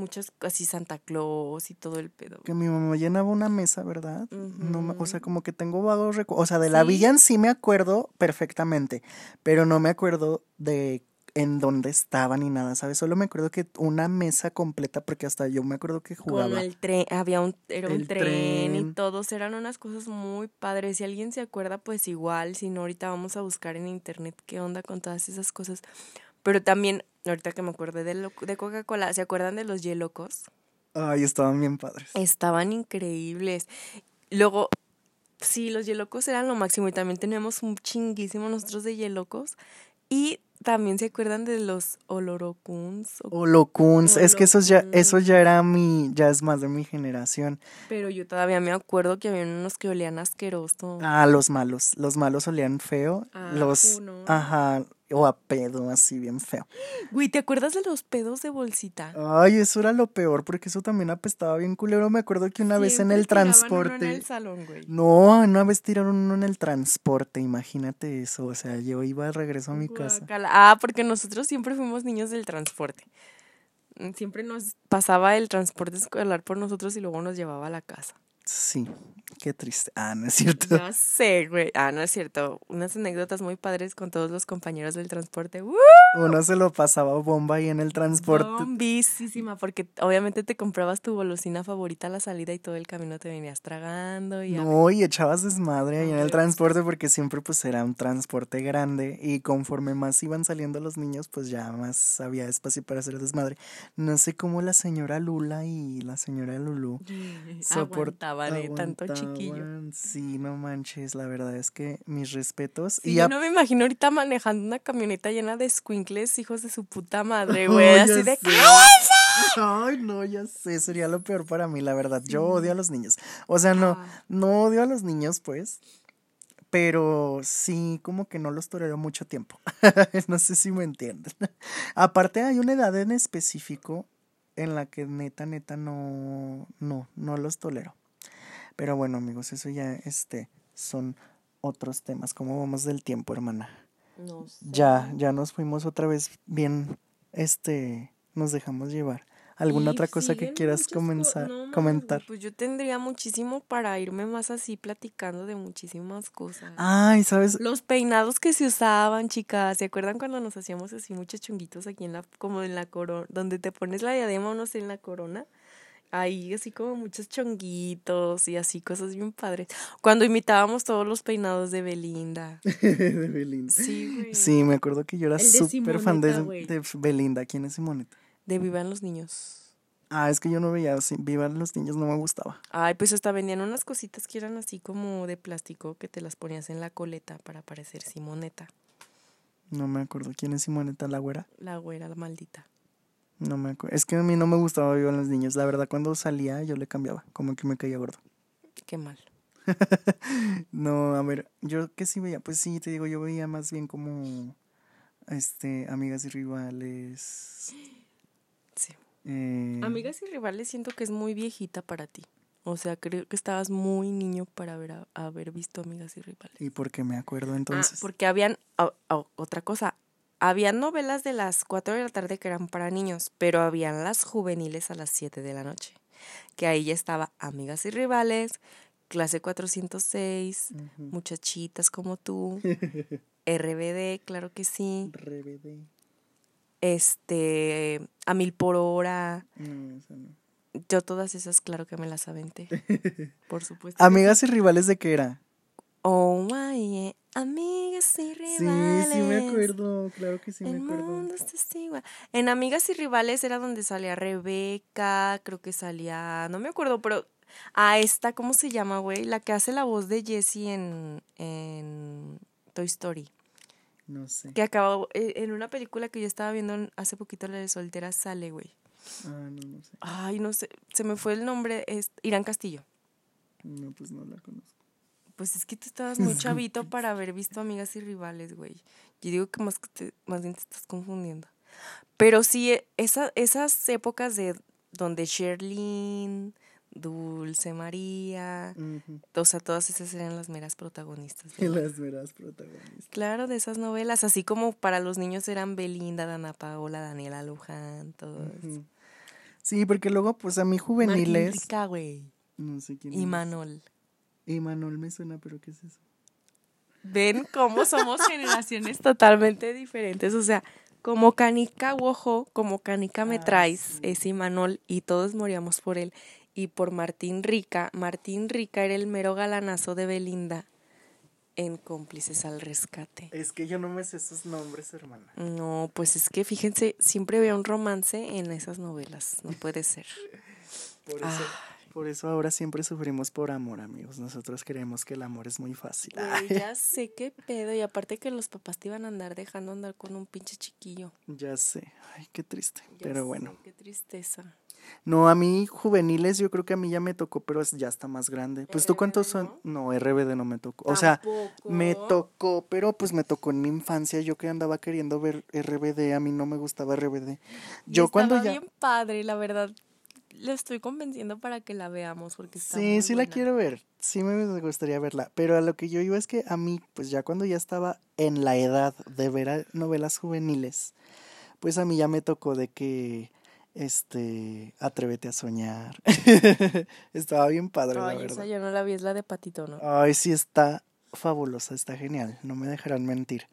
muchos, así Santa Claus y todo el pedo. Que mi mamá llenaba una mesa, ¿verdad? no, me- o sea, como que tengo vagos recuerdos. O sea, de la villa en sí me acuerdo perfectamente, pero no me acuerdo de en dónde estaba ni nada, ¿sabes? Solo me acuerdo que una mesa completa, porque hasta yo me acuerdo que Con jugaba. el tren, había un, era un tren, tren. y todos eran unas cosas muy padres. Si alguien se acuerda, pues igual, si no, ahorita vamos a buscar en internet qué onda con todas esas cosas. Pero también, ahorita que me acordé de, lo- de Coca-Cola, ¿se acuerdan de los Yelocos? Ay, estaban bien padres. Estaban increíbles. Luego, sí, los Yelocos eran lo máximo y también teníamos un chinguísimo nosotros de Yelocos. Y también se acuerdan de los Olorocuns. o- O Locuns, es que esos ya, eso ya era mi, ya es más de mi generación. Pero yo todavía me acuerdo que había unos que olían asqueroso. Ah, los malos, los malos olían feo, Ah, los, ¿o no? ajá, o a pedo, así bien feo. Güey, ¿te acuerdas de los pedos de bolsita? Ay, eso era lo peor, porque eso también apestaba bien culero. Me acuerdo que una vez en el uno transporte. En el salón, güey. No, una vez tiraron uno en el transporte, imagínate eso. O sea, yo iba de regreso a mi casa. Ah, porque nosotros siempre fuimos niños del transporte. Siempre nos pasaba el transporte escolar por nosotros y luego nos llevaba a la casa. Sí, qué triste. Ah, no es cierto. Ya sé, güey. Ah, no es cierto. Unas anécdotas muy padres con todos los compañeros del transporte. ¡Uh! Uno se lo pasaba bomba ahí en el transporte. Bombísima, porque obviamente te comprabas tu golosina favorita a la salida y todo el camino te venías tragando. Y a- No, y echabas desmadre ahí en el transporte porque siempre pues era un transporte grande y conforme más iban saliendo los niños pues ya más había espacio para hacer desmadre. No sé cómo la señora Lula y la señora Lulu soportaban. Tanto chiquillo. Sí, no manches, la verdad es que mis respetos. Sí, y yo no me imagino ahorita manejando una camioneta llena de squinkles, hijos de su puta madre, güey. así de sé. Ay, no, ya sé, sería lo peor para mí, la verdad. Yo odio a los niños. O sea, no, no odio a los niños, pues, pero sí, como que no los tolero mucho tiempo. no sé si me entienden. Aparte, hay una edad en específico en la que neta, neta, no, no, no los tolero. Pero bueno, amigos, eso ya, este, son otros temas. ¿Cómo vamos del tiempo, hermana? No sé. Ya, ya nos fuimos otra vez bien, este, nos dejamos llevar. ¿Alguna otra cosa que quieras co- comenzar, no comentar? Pues yo tendría muchísimo para irme más así platicando de muchísimas cosas. Ay, ¿sabes? Los peinados que se usaban, chicas. ¿Se acuerdan cuando nos hacíamos así muchos chunguitos aquí en la, como en la corona, donde te pones la diadema o no sé, en la corona? Ahí así como muchos chonguitos y así cosas bien padres. Cuando imitábamos todos los peinados de Belinda. de Belinda. Sí, güey. Sí, me acuerdo que yo era súper fan de, de Belinda. ¿Quién es Simoneta? De Vivan los niños. Ah, es que yo no veía, sí, Vivan los niños no me gustaba. Ay, pues hasta vendían unas cositas que eran así como de plástico que te las ponías en la coleta para parecer Simoneta, No me acuerdo. ¿Quién es Simoneta la güera? la güera la maldita. No me acuerdo. Es que a mí no me gustaba Vivan los niños. La verdad, cuando salía yo le cambiaba. Como que me caía gordo. Qué mal. No, a ver, yo que sí veía, pues sí, te digo, yo veía más bien como este amigas y rivales. Sí. eh, Amigas y rivales siento que es muy viejita para ti. O sea, creo que estabas muy niño para haber, haber visto amigas y rivales. ¿Y por qué me acuerdo Ah, entonces? porque habían, ah, ah, otra cosa, habían novelas de las 4 de la tarde que eran para niños, pero habían las juveniles a las 7 de la noche. Que ahí ya estaba Amigas y Rivales, Clase 406, Ujú. Muchachitas como tú, RBD, claro que sí, RBD. este, A Mil por Hora, No, esa no. yo todas esas claro que me las aventé, por supuesto. Amigas y rivales de qué era? Oh, my. Amigas y Sí, rivales. sí me acuerdo, claro que sí me El acuerdo. mundo igual. En Amigas y Rivales era donde salía Rebeca, creo que salía, no me acuerdo, pero a esta, ¿cómo se llama, güey? La que hace la voz de Jessie en, en Toy Story. No sé. Que acabó eh, en una película que yo estaba viendo en- hace poquito, la de Soltera, sale, güey. Ah, no, no sé. Ay, no sé, se me fue el nombre, es Irán Castillo. No, pues no la conozco. Pues es que tú estabas muy chavito para haber visto Amigas y Rivales, güey. Yo digo que más, que te- más bien te estás confundiendo. Pero sí, e- esa, esas épocas de donde Sherlyn, Dulce María, o sea, todas esas eran las meras protagonistas. Las veras protagonistas. Claro, de esas novelas, así como para los niños eran Belinda, Dana Paola, Daniela Luján, todos. Ujú. Sí, porque luego, pues a mí juveniles. Rica, güey. No sé quién Y es. Manol. Y Manol me suena, pero ¿qué es eso? Ven cómo somos generaciones totalmente diferentes. O sea, como Canica Wojo, como Canica me Ah, traes, sí. es Imanol, y todos moríamos por él. Y por Martín Rica. Martín Rica era el mero galanazo de Belinda en Cómplices al Rescate. Es que yo no me sé esos nombres, hermana. No, pues es que fíjense, siempre había un romance en esas novelas. No puede ser. Por eso, Ah. Por eso ahora siempre sufrimos por amor, amigos. Nosotros creemos que el amor es muy fácil. Güey, ya sé qué pedo. Y aparte que los papás te iban a andar dejando andar con un pinche chiquillo. Ya sé. Ay, qué triste. Ya pero sé, bueno. Qué tristeza. No, a mí juveniles yo creo que a mí ya me tocó, pero es, ya está más grande. Pues tú cuántos son? No, RBD no me tocó. O sea, me tocó, pero pues me tocó en mi infancia. Yo que andaba queriendo ver RBD, a mí no me gustaba RBD. Y Yo cuando ya... bien padre, la verdad. Le estoy convenciendo para que la veamos porque está Sí, muy sí la buena. quiero ver. Sí me gustaría verla. Pero a lo que yo iba es que a mí, pues ya cuando ya estaba en la edad de ver novelas juveniles, pues a mí ya me tocó de que, este, atrévete a soñar. Estaba bien padre, la Ay, verdad. esa yo no la vi, es la de Patito, ¿no? Ay, sí está fabulosa, está genial, no me dejarán mentir.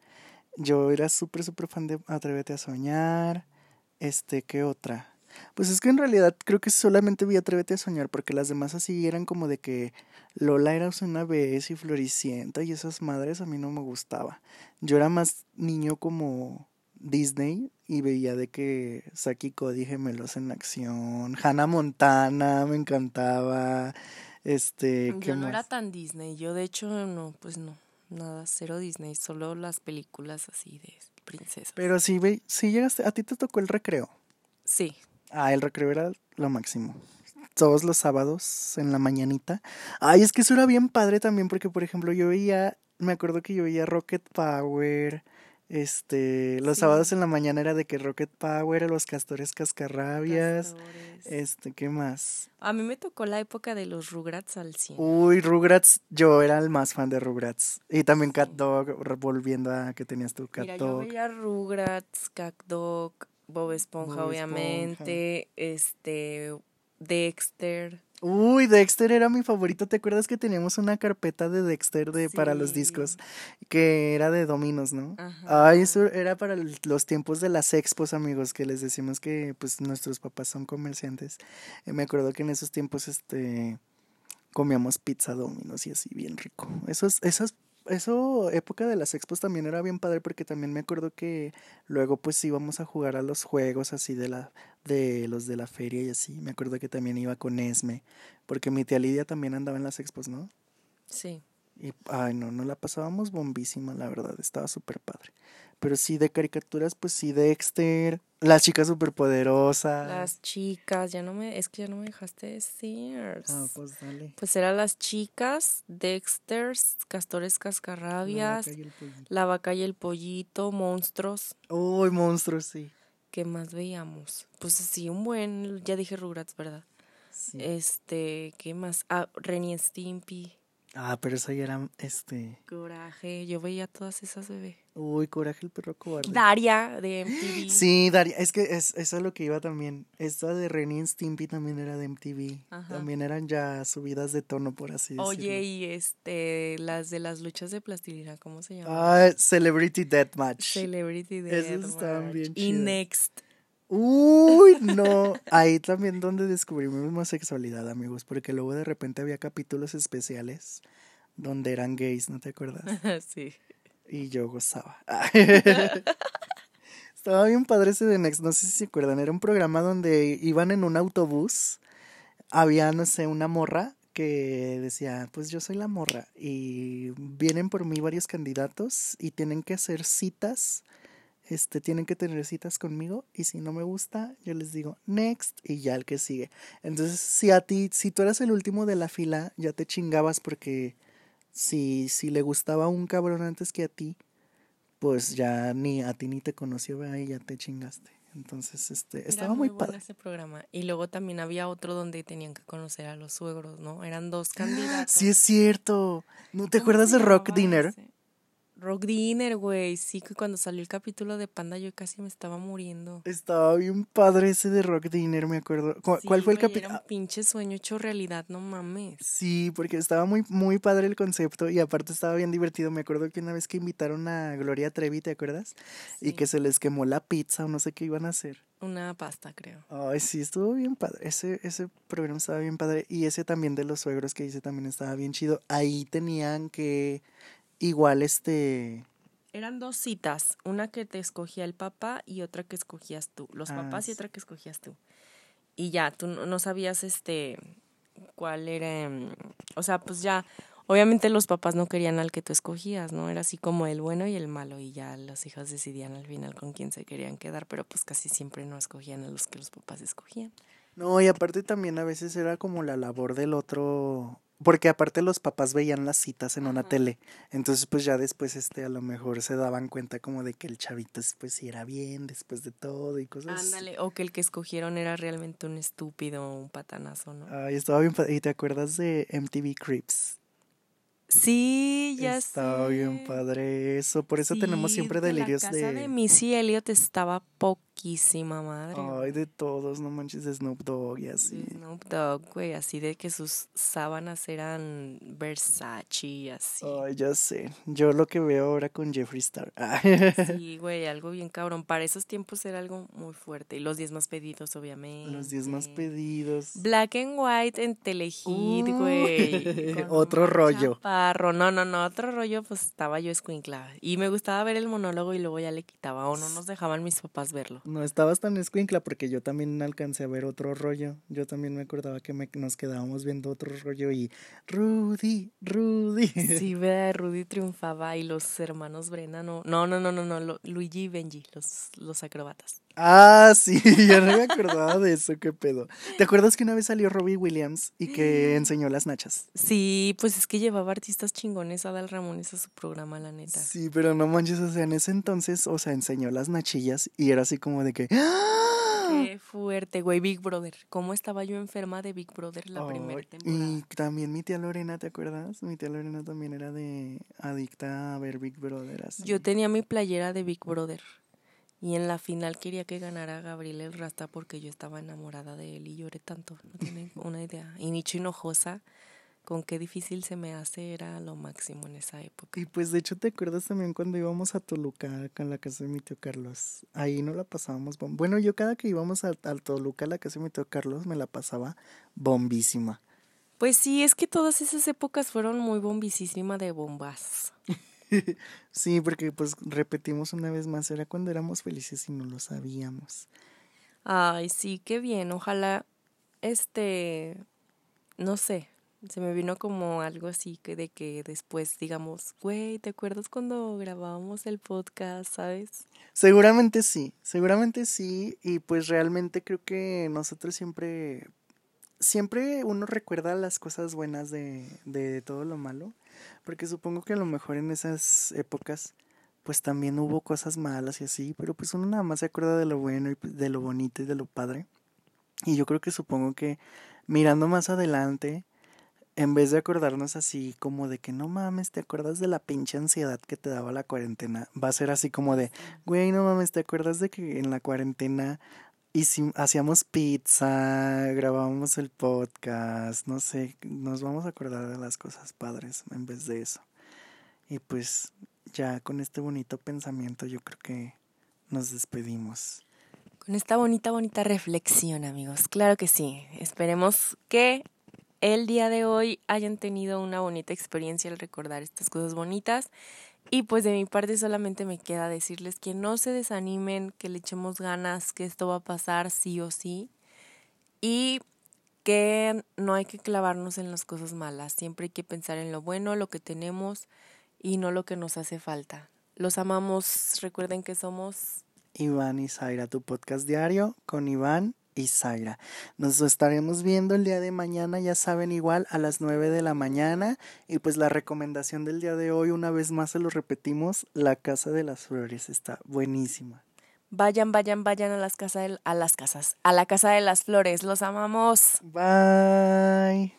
Yo era súper, súper fan de Atrévete a soñar. Este, ¿qué otra? Pues es que en realidad creo que solamente vi Atrévete a soñar porque las demás así eran como de que Lola era una vez y Floricienta y esas madres a mí no me gustaba. Yo era más niño como Disney y veía de que Saki Cody gemelos en acción, Hannah Montana me encantaba, Este, ¿qué Yo no más? era tan Disney. Yo, de hecho, no, pues no. Nada, cero Disney. Solo las películas así de princesas. Pero sí, ve, sí llegaste, a ti te tocó el recreo. Sí. Ah, el recreo era lo máximo. Todos los sábados en la mañanita. Ay, es que eso era bien padre también porque, por ejemplo, yo veía, me acuerdo que yo veía Rocket Power. Este, los Sí. sábados en la mañana era de que Rocket Power, los castores cascarrabias. Castores. Este, ¿qué más? A mí me tocó la época de los Rugrats al 100. Uy, Rugrats, yo era el más fan de Rugrats. Y también Cat Dog, volviendo a que tenías tu Cat Mira, yo Dog. veía Rugrats, Dog, Bob Esponja, Bob obviamente, este, Dexter. Uy, Dexter era mi favorito. ¿Te acuerdas que teníamos una carpeta de Dexter de, para los discos? Que era de dominos, ¿no? Ajá. Ay, eso era para los tiempos de las expos, amigos, que les decimos que pues nuestros papás son comerciantes. Eh, me acuerdo que en esos tiempos, este, comíamos pizza dominos y así, bien rico. Esos, esas, eso, época de las expos también era bien padre porque también me acuerdo que luego pues íbamos a jugar a los juegos así de la, de los de la feria y así. Me acuerdo que también iba con Esme, porque mi tía Lidia también andaba en las expos, ¿no? Sí. Y, ay, no, no la pasábamos bombísima, la verdad, estaba súper padre. Pero sí, de caricaturas, pues sí, Dexter, las chicas superpoderosas. Las chicas, ya no me, es que ya no me dejaste decir. Ah, pues dale. Pues eran las chicas, Dexters, Castores Cascarrabias, vaca y el pollito. La Vaca y el Pollito, Monstruos. Uy, monstruos, sí. ¿Qué más veíamos? Pues sí, un buen, ya dije Rugrats, ¿verdad? sí. Este, ¿qué más? Ah, Renny Stimpy, Ah, pero eso ya era, este... Coraje, yo veía todas esas bebé. Uy, Coraje el perro cobarde. Daria de MTV. Sí, Daria, es que es, eso es lo que iba también. Esta de Renny Stimpy también era de MTV. Ajá. También eran ya subidas de tono, por así decirlo. Oye, y este, las de las luchas de plastilina, ¿cómo se llaman? Ah, Celebrity Deathmatch. Celebrity Esas estaban Deathmatch. bien Y chidas. Next. Uy, no. Ahí también donde descubrí mi homosexualidad, amigos, porque luego de repente había capítulos especiales donde eran gays, ¿no te acuerdas? sí. Y yo gozaba. Estaba bien padre ese de Next, no sé si se acuerdan, era un programa donde iban en un autobús, había, no sé, una morra que decía, pues yo soy la morra y vienen por mí varios candidatos y tienen que hacer citas, este, tienen que tener citas conmigo y si no me gusta, yo les digo next y ya el que sigue. Entonces, si a ti, si tú eras el último de la fila, ya te chingabas porque si, si le gustaba un cabrón antes que a ti, pues ya ni a ti ni te conoció, ¿verdad? y ya te chingaste. Entonces, este, Era estaba muy bueno padre. ese programa. Y luego también había otro donde tenían que conocer a los suegros, ¿no? Eran dos candidatos. Sí, es cierto. ¿No te ¿Cómo acuerdas de Rock Dinner? ese? Rock Dinner, güey. Sí, que cuando salió el capítulo de Panda yo casi me estaba muriendo. Estaba bien padre ese de Rock Dinner, me acuerdo. ¿Cu- Sí, ¿Cuál fue el capítulo? Era un pinche sueño hecho realidad, no mames. Sí, porque estaba muy, muy padre el concepto y aparte estaba bien divertido. Me acuerdo que una vez que invitaron a Gloria Trevi, ¿te acuerdas? Y que se les quemó la pizza o no sé qué iban a hacer. Una pasta, creo. Ay, sí, estuvo bien padre. Ese, ese programa estaba bien padre. Y ese también de los suegros que hice también estaba bien chido. Ahí tenían que igual este... Eran dos citas, una que te escogía el papá y otra que escogías tú. Los Ah, papás y otra que escogías tú. Y ya, tú no, sabías este cuál era, mm, o sea, pues ya, obviamente los papás no querían al que tú escogías, ¿no? Era así como el bueno y el malo y ya las hijas decidían al final con quién se querían quedar, pero pues casi siempre no escogían a los que los papás escogían. No, y aparte también a veces era como la labor del otro, porque aparte los papás veían las citas en una Ajá. tele, entonces pues ya después este a lo mejor se daban cuenta como de que el chavito pues sí era bien después de todo y cosas. Ándale, o que el que escogieron era realmente un estúpido, un patanazo, ¿no? Ay, estaba bien padre. ¿Y te acuerdas de MTV Cribs? Sí, ya estaba bien padre eso, por eso tenemos siempre que delirios La casa de, de... Missy Elliott estaba poquísima madre. Ay, de todos, no manches, de Snoop Dogg y así. De Snoop Dogg, güey, así de que sus sábanas eran Versace y así. Ay, ya sé. Yo lo que veo ahora con Jeffree Star. Sí, güey, algo bien cabrón. Para esos tiempos era algo muy fuerte. Y los 10 más pedidos, obviamente. Los 10 más pedidos. Black and White en Telehit, güey. otro rollo. Chaparro. No, no, no, otro rollo, pues estaba yo escuincla. Y me gustaba ver el monólogo y luego ya le quitaba o no nos dejaban mis papás verlo. No estabas tan escuincla porque yo también alcancé a ver otro rollo. Yo también me acordaba que me, nos quedábamos viendo otro rollo y Rudy, Rudy. Sí, vea, Rudy triunfaba y los hermanos Brenna no. No, no, no, no, no, Luigi y Benji, los, los acrobatas. Ah, sí, ya no me acordaba de eso, qué pedo. ¿Te acuerdas que una vez salió Robbie Williams y que enseñó las nachas? Sí, pues es que llevaba artistas chingones a Dal Ramones a su programa, la neta. Sí, pero no manches, o sea, en ese entonces, o sea, enseñó las nachillas y era así como de que... ¡Ah! Qué fuerte, güey, Big Brother. ¿Cómo estaba yo enferma de Big Brother la primera temporada? Y también mi tía Lorena, ¿te acuerdas? Mi tía Lorena también era de adicta a ver Big Brother. Así. Yo tenía mi playera de Big Brother. Y en la final quería que ganara Gabriel el Rasta porque yo estaba enamorada de él y lloré tanto. No tienen una idea. Y Nicho Hinojosa, con qué difícil se me hace, era lo máximo en esa época. Y pues de hecho, ¿te acuerdas también cuando íbamos a Toluca con la casa de mi tío Carlos? Ahí no la pasábamos. Bueno, yo cada que íbamos a, a Toluca, a la casa de mi tío Carlos, me la pasaba bombísima. Pues sí, es que todas esas épocas fueron muy bombísimas de bombas. sí, porque pues repetimos una vez más, era cuando éramos felices y no lo sabíamos. Ay, sí, qué bien. Ojalá, este, no sé, se me vino como algo así que de que después digamos, güey, ¿te acuerdas cuando grabábamos el podcast, sabes? Seguramente sí, seguramente sí, y pues realmente creo que nosotros siempre, siempre uno recuerda las cosas buenas de, de todo lo malo porque supongo que a lo mejor en esas épocas pues también hubo cosas malas y así, pero pues uno nada más se acuerda de lo bueno y pues, de lo bonito y de lo padre. Y yo creo que supongo que mirando más adelante, en vez de acordarnos así como de que no mames, te acuerdas de la pinche ansiedad que te daba la cuarentena, va a ser así como de, güey, no mames, te acuerdas de que en la cuarentena si hacíamos pizza, grabábamos el podcast, no sé, nos vamos a acordar de las cosas padres en vez de eso. Y pues ya con este bonito pensamiento yo creo que nos despedimos. Con esta bonita, bonita reflexión, amigos. Claro que sí. Esperemos que el día de hoy hayan tenido una bonita experiencia al recordar estas cosas bonitas y pues de mi parte solamente me queda decirles que no se desanimen, que le echemos ganas, que esto va a pasar sí o sí. Y que no hay que clavarnos en las cosas malas, siempre hay que pensar en lo bueno, lo que tenemos y no lo que nos hace falta. Los amamos, recuerden que somos Iván y Zaira, tu podcast diario con Iván y Zaira. Nos estaremos viendo el día de mañana, ya saben, igual a las 9 de la mañana. Y pues la recomendación del día de hoy, una vez más se lo repetimos, la Casa de las Flores está buenísima. Vayan, vayan, vayan a las casas, a las casas, a la Casa de las Flores. Los amamos. Bye.